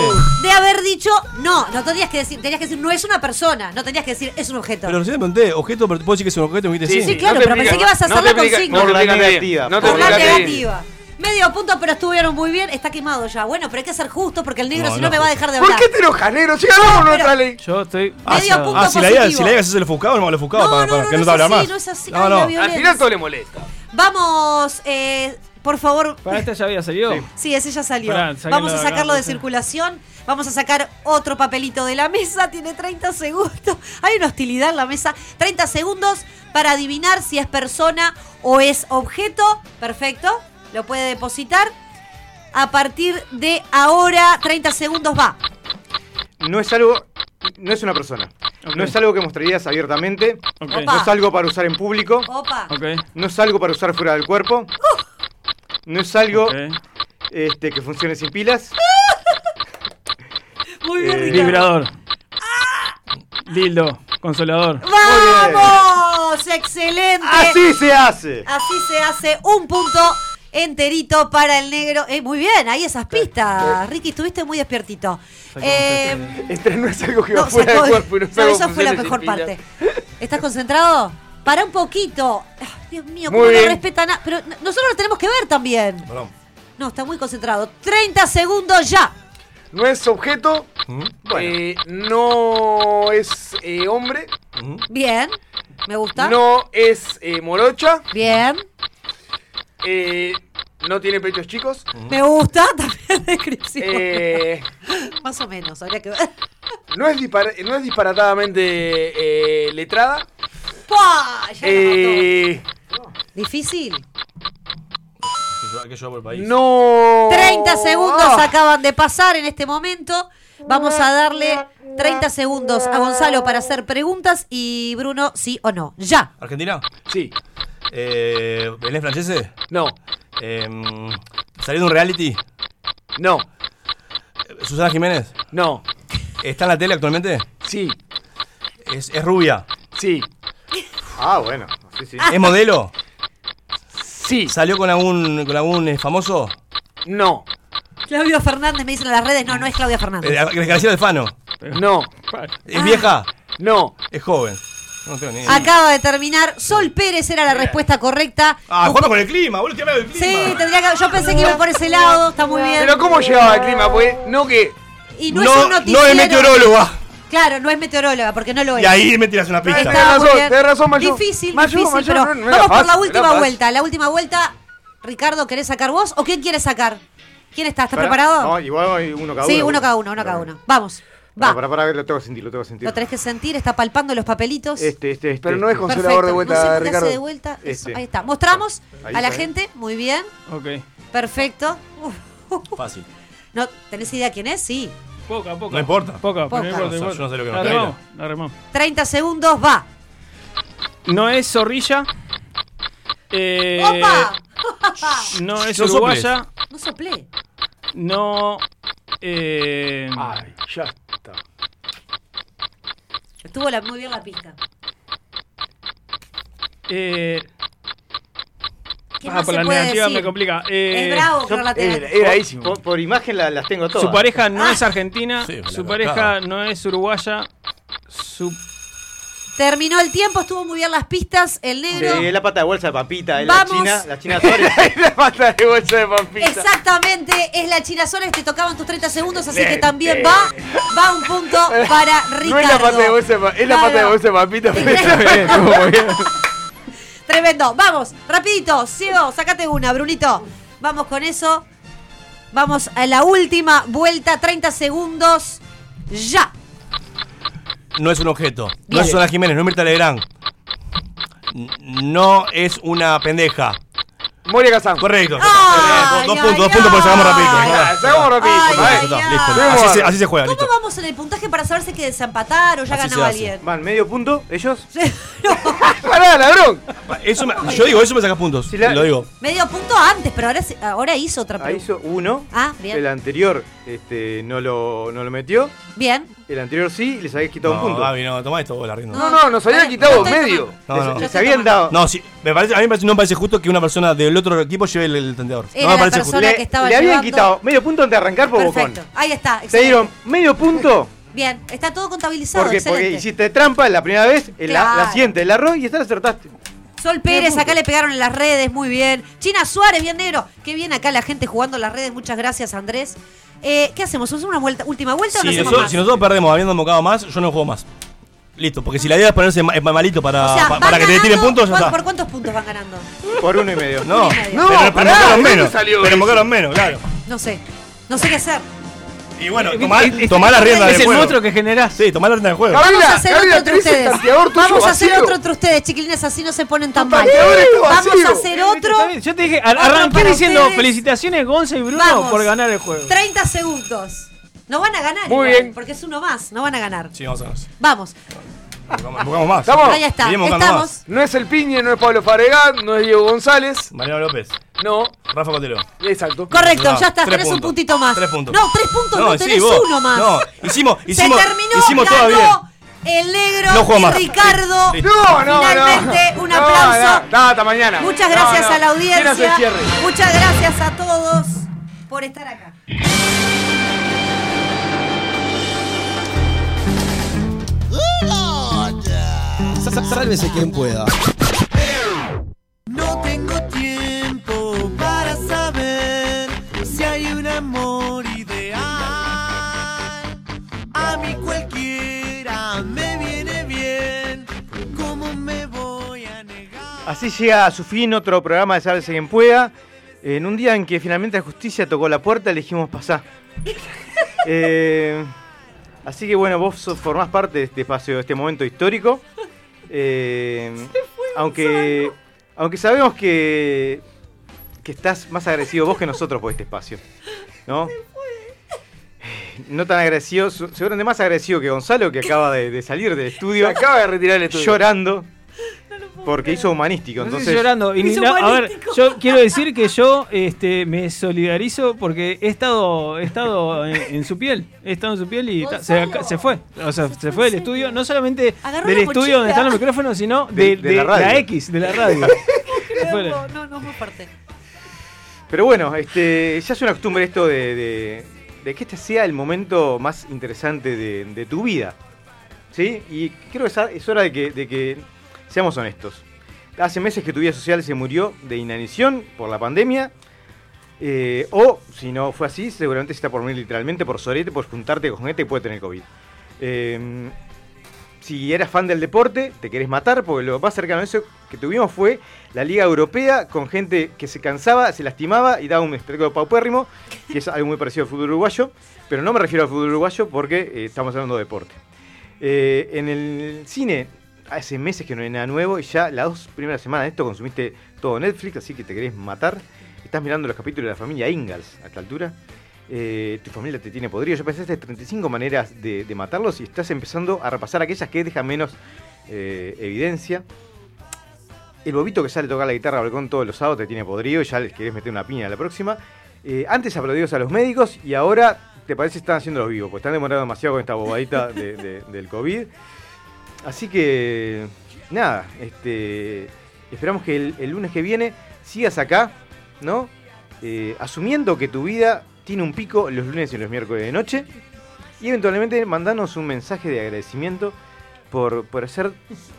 de haber dicho no. No tenías que decir, tenías que decir no es una persona, no tenías que decir es un objeto. Pero recién te pregunté, objeto, pero te puedo decir que es un objeto y me dijiste Sí, sí. sí, claro, pero pensé que ibas a no signos. no te Por la negativa. No te Por la negativa. Medio punto, pero estuvieron muy bien. Está quemado ya. Bueno, pero hay que ser justo porque el negro No, si no me va a dejar de ¿Por hablar. qué te enojas, negro? Si ganamos nuestra ley. Yo estoy. Ah, Medio si- punto ah, si la positivo. si la diga es el ofuscado, no el ofuscado No, para, no, para no, que no no es te hable así, más. no es así. No, la no. violencia. Al final todo le molesta. Vamos, eh, por favor. Para esta ya había salido. Sí, ese ya salió. Pará, Vamos a sacarlo de circulación. Vamos a sacar otro papelito de la mesa. Tiene 30 segundos. Hay una hostilidad en la mesa. 30 segundos para adivinar si es persona o es objeto. Perfecto. Lo puede depositar. A partir de ahora, 30 segundos va. No es algo. No es una persona. No es algo que mostrarías abiertamente. No es algo para usar en público. Opa. No es algo para usar fuera del cuerpo. No es algo este, que funcione sin pilas. Muy bien, Eh. Vibrador. Dildo. Consolador. ¡Vamos! ¡Excelente! ¡Así se hace! Así se hace un punto enterito para el negro. Eh, muy bien, ahí esas pistas. Ricky, estuviste muy despiertito. Eh, Este no es algo que va no, fuera sacó- del cuerpo. No, no, esa fue la mejor parte. ¿Estás concentrado? Para un poquito. Dios mío, Muy cómo no bien. respeta nada. Pero nosotros lo tenemos que ver también. Perdón. No, está muy concentrado. 30 segundos ya. No es objeto. eh, no es eh, hombre. Bien. Me gusta. No es eh, morocha. Bien. eh, no tiene pechos chicos. Me gusta también la descripción. eh, Más o menos, habría que ver. no, es dispar- no es disparatadamente eh, letrada. ¡Pah! Ya la Eh. Difícil. Que por el país. no. 30 segundos Ah. acaban de pasar en este momento. Vamos a darle 30 segundos a Gonzalo para hacer preguntas y Bruno, sí o no. Ya. ¿Argentina? Sí. Eh, ¿Belén Francese? No. Eh, ¿Salió de un reality? No. ¿Susana Jiménez? No. ¿Está en la tele actualmente? Sí. ¿Es, es rubia? Sí. Ah, bueno. Sí, sí. ¿Es modelo? Sí. ¿Salió con algún, con algún eh, famoso? No. Claudio Fernández me dicen en las redes. No, no es Claudia Fernández. Eh, Graciela Alfano. No. ¿Es vieja? No. ¿Es joven? No tengo ni idea. Acaba de terminar. Sol Pérez era la respuesta correcta. Ah, jugamos con el clima, boludo, del clima. Sí, tendría que. Yo pensé que iba por ese lado. Está muy bien. Pero ¿cómo llegaba el clima? Pues no que. Y no, No, es un no es meteoróloga. Claro, no es meteoróloga, porque no lo es. Y ahí me tiras una pista. Muy razón, bien. tenés razón. Difícil, Mayo, difícil, pero no- no era vamos por la última vuelta. La última vuelta, Ricardo, ¿querés sacar vos o quién quiere sacar? ¿Quién está? ¿Estás preparado? No, igual hay uno cada uno. sí, uno cada uno, uno cada uno. Vamos, va. Para, para, lo tengo que sentir, lo tengo que sentir. Lo tenés que sentir, está palpando los papelitos. Este, este, este. Pero no es consolador de vuelta, no sé Ricardo. hace de vuelta. Eso, Este. Ahí está. Mostramos Ahí a la gente. Muy bien. Ok. Perfecto. Uf. Fácil. No, ¿Tenés idea quién es? Sí. Poca, poca. No importa. Poca, Poca. pero no importa, Yo no sé lo que La remamos, la remamos. 30 segundos, va. No es zorrilla. Eh, ¡Opa! No es No uruguaya. No soplé. No. Eh, Ay, ya está. Estuvo la- muy bien la pista. eh, ¿Qué ah, más por se la puede negativa decir? me complica. Eh, es bravo, yo- pero la tenés. Era, era ahísimo. Por, por imagen la- las tengo todas. Su pareja no es argentina. Sí, su pareja no es uruguaya. Su Terminó el tiempo, estuvo muy bien las pistas. El negro. Sí, es la pata de bolsa de papita, es Vamos. la china, la china Suárez. la pata de bolsa de pampita. Exactamente, es la China Suárez, te tocaban tus 30 segundos, así que también va, va un punto para Ricardo. No es la pata de bolsa de pampita, es la pata de bolsa de papita. Tremendo, vamos, rapidito, Ciego, sacate una, Brunito. Vamos con eso. Vamos a la última vuelta, 30 segundos. Ya. No es un objeto. Bien. No es Susana Jiménez, no es Mirta Legrand. No es una pendeja. Moria Kazan. Correcto. Dos puntos, dos puntos porque sacamos rapidito. Sacamos rapidito, Así así se juega, ¿Cómo listo. vamos en el puntaje para saber si hay que desempatar o ya Así hace. alguien? Van medio punto, ellos. Pará, ladrón. Eso me- yo digo, eso me saca puntos. la- Lo digo. Medio punto antes, pero ahora, ahora hizo otra Ahí pregunta. hizo uno. Ah, bien. El anterior este, no, lo, no lo metió. Bien. El anterior sí y les habéis quitado No, un punto. Gaby, no, toma esto, vos, la rindo. No, no, nos habían quitado medio. No, no. Les habían dado. No, sí, me parece, a mí me parece- no me parece justo que una persona del otro equipo lleve el, el tanteador. Era no me la parece persona justo. que estaba Le habían llevando- quitado medio punto antes de arrancar por Perfecto. bocón. Ahí está. Te dieron medio punto Bien, está todo contabilizado. porque, porque hiciste trampa la primera vez, en la, siguiente el arroz y esta la acertaste. Sol Pérez, acá le pegaron en las redes, muy bien. China Suárez, bien negro. Qué bien acá la gente jugando en las redes. Muchas gracias, Andrés. Eh, ¿Qué hacemos? ¿Hacemos una vuelta, última vuelta o Si no hacemos más? si nosotros perdemos habiendo mocado más, yo no juego más. Listo, porque si la idea es ponerse ma- malito para, O sea, pa- van para que te tiren puntos, ya ¿cuán- está. ¿Por cuántos puntos van ganando? Por uno y medio. No, Uno y medio. No, pero, pero pará, mocaron ¿de dónde menos. salió Pero eso? mocaron menos, claro. No sé. No sé qué hacer. Y bueno, Es- tomá, es- tomá la rienda Es del el juego. monstruo que generás. Sí, tomá la rienda del juego. Vamos a hacer Gabriela, otro entre tenés el ustedes. tanteador tuyo Vamos a hacer vacío. otro entre ustedes, chiquilines, así no se ponen tan mal. tanteador está Vamos vacío. a hacer otro. Está bien, Yo te dije, ar- Otro arranqué para diciendo ustedes. felicitaciones Gonza y Bruno Vamos. por ganar el juego. 30 segundos. No van a ganar. Muy igual, bien. Porque es uno más. No van a ganar. Sí, vamos a ver. Vamos. Mocamos más. ¿Estamos? Ahí está. Seguimos Estamos. más. No es el Piñe, no es Pablo Faregat, no es Diego González. Mariano López. No, Rafa Cotelo. exacto. Correcto, No, ya está. tres Tenés un puntos. puntito más. Tres puntos. No, tres puntos. No, sí, tenés vos. uno más. No, hicimos, hicimos, Se terminó. hicimos todo bien. ganó el negro No juego y más. Ricardo. Sí. No, no, Finalmente, no. un No, aplauso. no, no, hasta mañana. Muchas No, gracias no. a la ¿Quién hace el audiencia. cierre? Muchas gracias a todos por estar acá. Sálvese quien pueda. No tengo tiempo para saber si hay un amor ideal. A mí cualquiera me viene bien. ¿Cómo me voy a negar? Así llega a su fin otro programa de Sálvese quien pueda. En un día en que finalmente la justicia tocó la puerta, elegimos pasar. Eh, así que bueno, vos formás parte de este espacio, de este momento histórico. Eh, aunque, aunque sabemos que, que estás más agresivo vos que nosotros por este espacio. ¿No? No tan agresivo, seguramente más agresivo que Gonzalo, que acaba de, de salir del estudio. Se acaba de retirar el estudio. Llorando. Porque hizo humanístico. No Entonces, estoy llorando. Y Hizo na- a ver, yo quiero decir que yo este, me solidarizo porque he estado, he estado en, en su piel. He estado en su piel y se, se fue. O sea, se fue del estudio. No solamente Agarró del estudio donde están los micrófonos, sino de, De- de de la radio. la X, de la radio. Fue. No, no, no, muy fuerte. Pero bueno, este, ya es una costumbre esto de, de- de que este sea el momento más interesante de, de tu vida. ¿Sí? Y creo que es, es hora de que, de que seamos honestos. Hace meses que tu vida social se murió de inanición por la pandemia. eh, o, si no fue así, seguramente se está por morir literalmente por sorete, por juntarte con gente que puede tener COVID. Eh, si eras fan del deporte, te querés matar, porque lo más cercano a eso que tuvimos fue la Liga Europea con gente que se cansaba, se lastimaba y daba un espectáculo paupérrimo, que es algo muy parecido al fútbol uruguayo, pero no me refiero al fútbol uruguayo porque eh, estamos hablando de deporte. Eh, en el cine, hace meses que no hay nada nuevo y ya las dos primeras semanas de esto consumiste todo Netflix, así que te querés matar. Estás mirando los capítulos de la familia Ingalls a esta altura. Eh, tu familia te tiene podrido. Ya pensaste 35 maneras de, matarlos y estás empezando a repasar aquellas que dejan menos eh, evidencia. El bobito que sale a tocar la guitarra al balcón todos los sábados te tiene podrido y ya les querés meter una piña a la próxima. Eh, antes aplaudíos a los médicos y ahora te parece que están haciendo los vivos, porque están demorando demasiado con esta bobadita de- de- del COVID. Así que, nada, este, esperamos que el, lunes que viene sigas acá, ¿no? Eh, asumiendo que tu vida tiene un pico los lunes y los miércoles de noche. Y eventualmente mandanos un mensaje de agradecimiento por, por hacer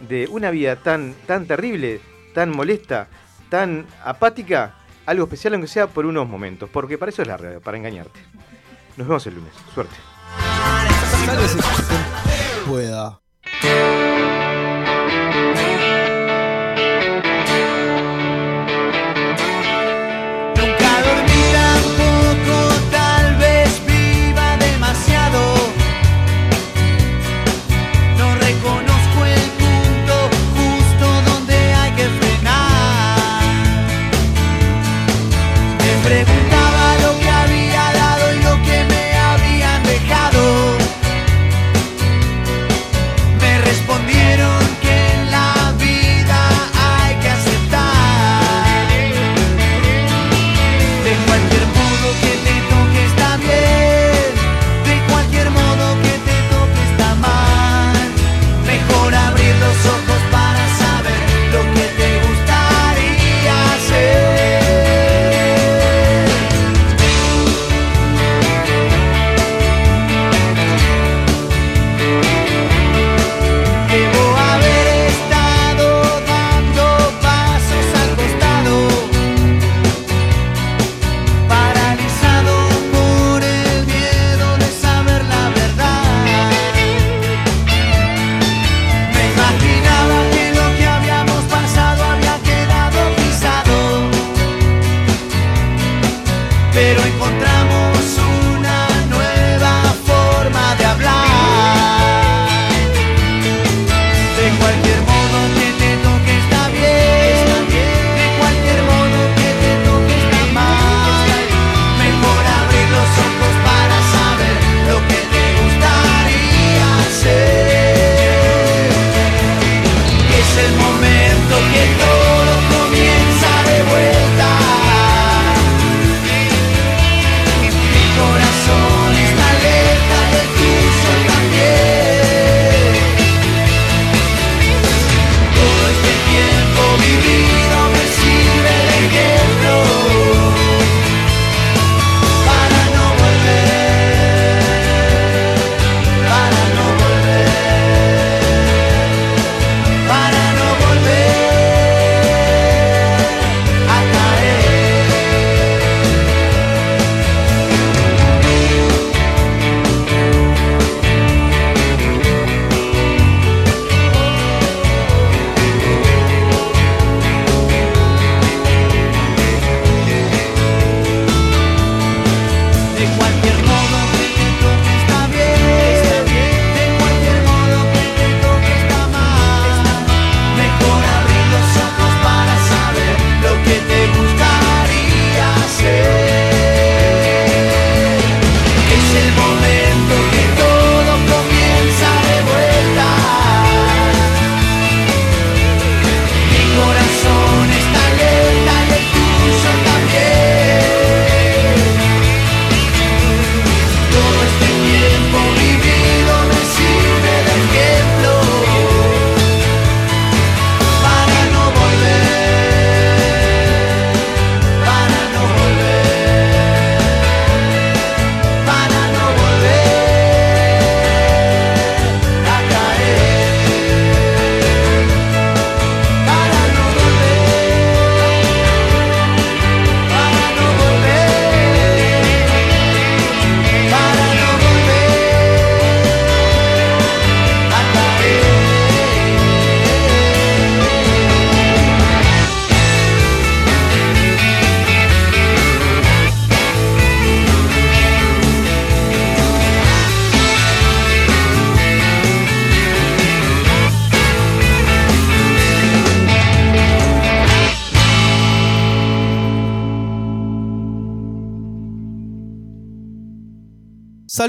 de una vida tan, tan terrible, tan molesta, tan apática, algo especial aunque sea por unos momentos. Porque para eso es la para engañarte. Nos vemos el lunes. Suerte. Sálvese quien pueda.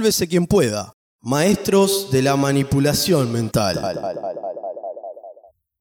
Sálvese quien pueda. Maestros de la manipulación mental.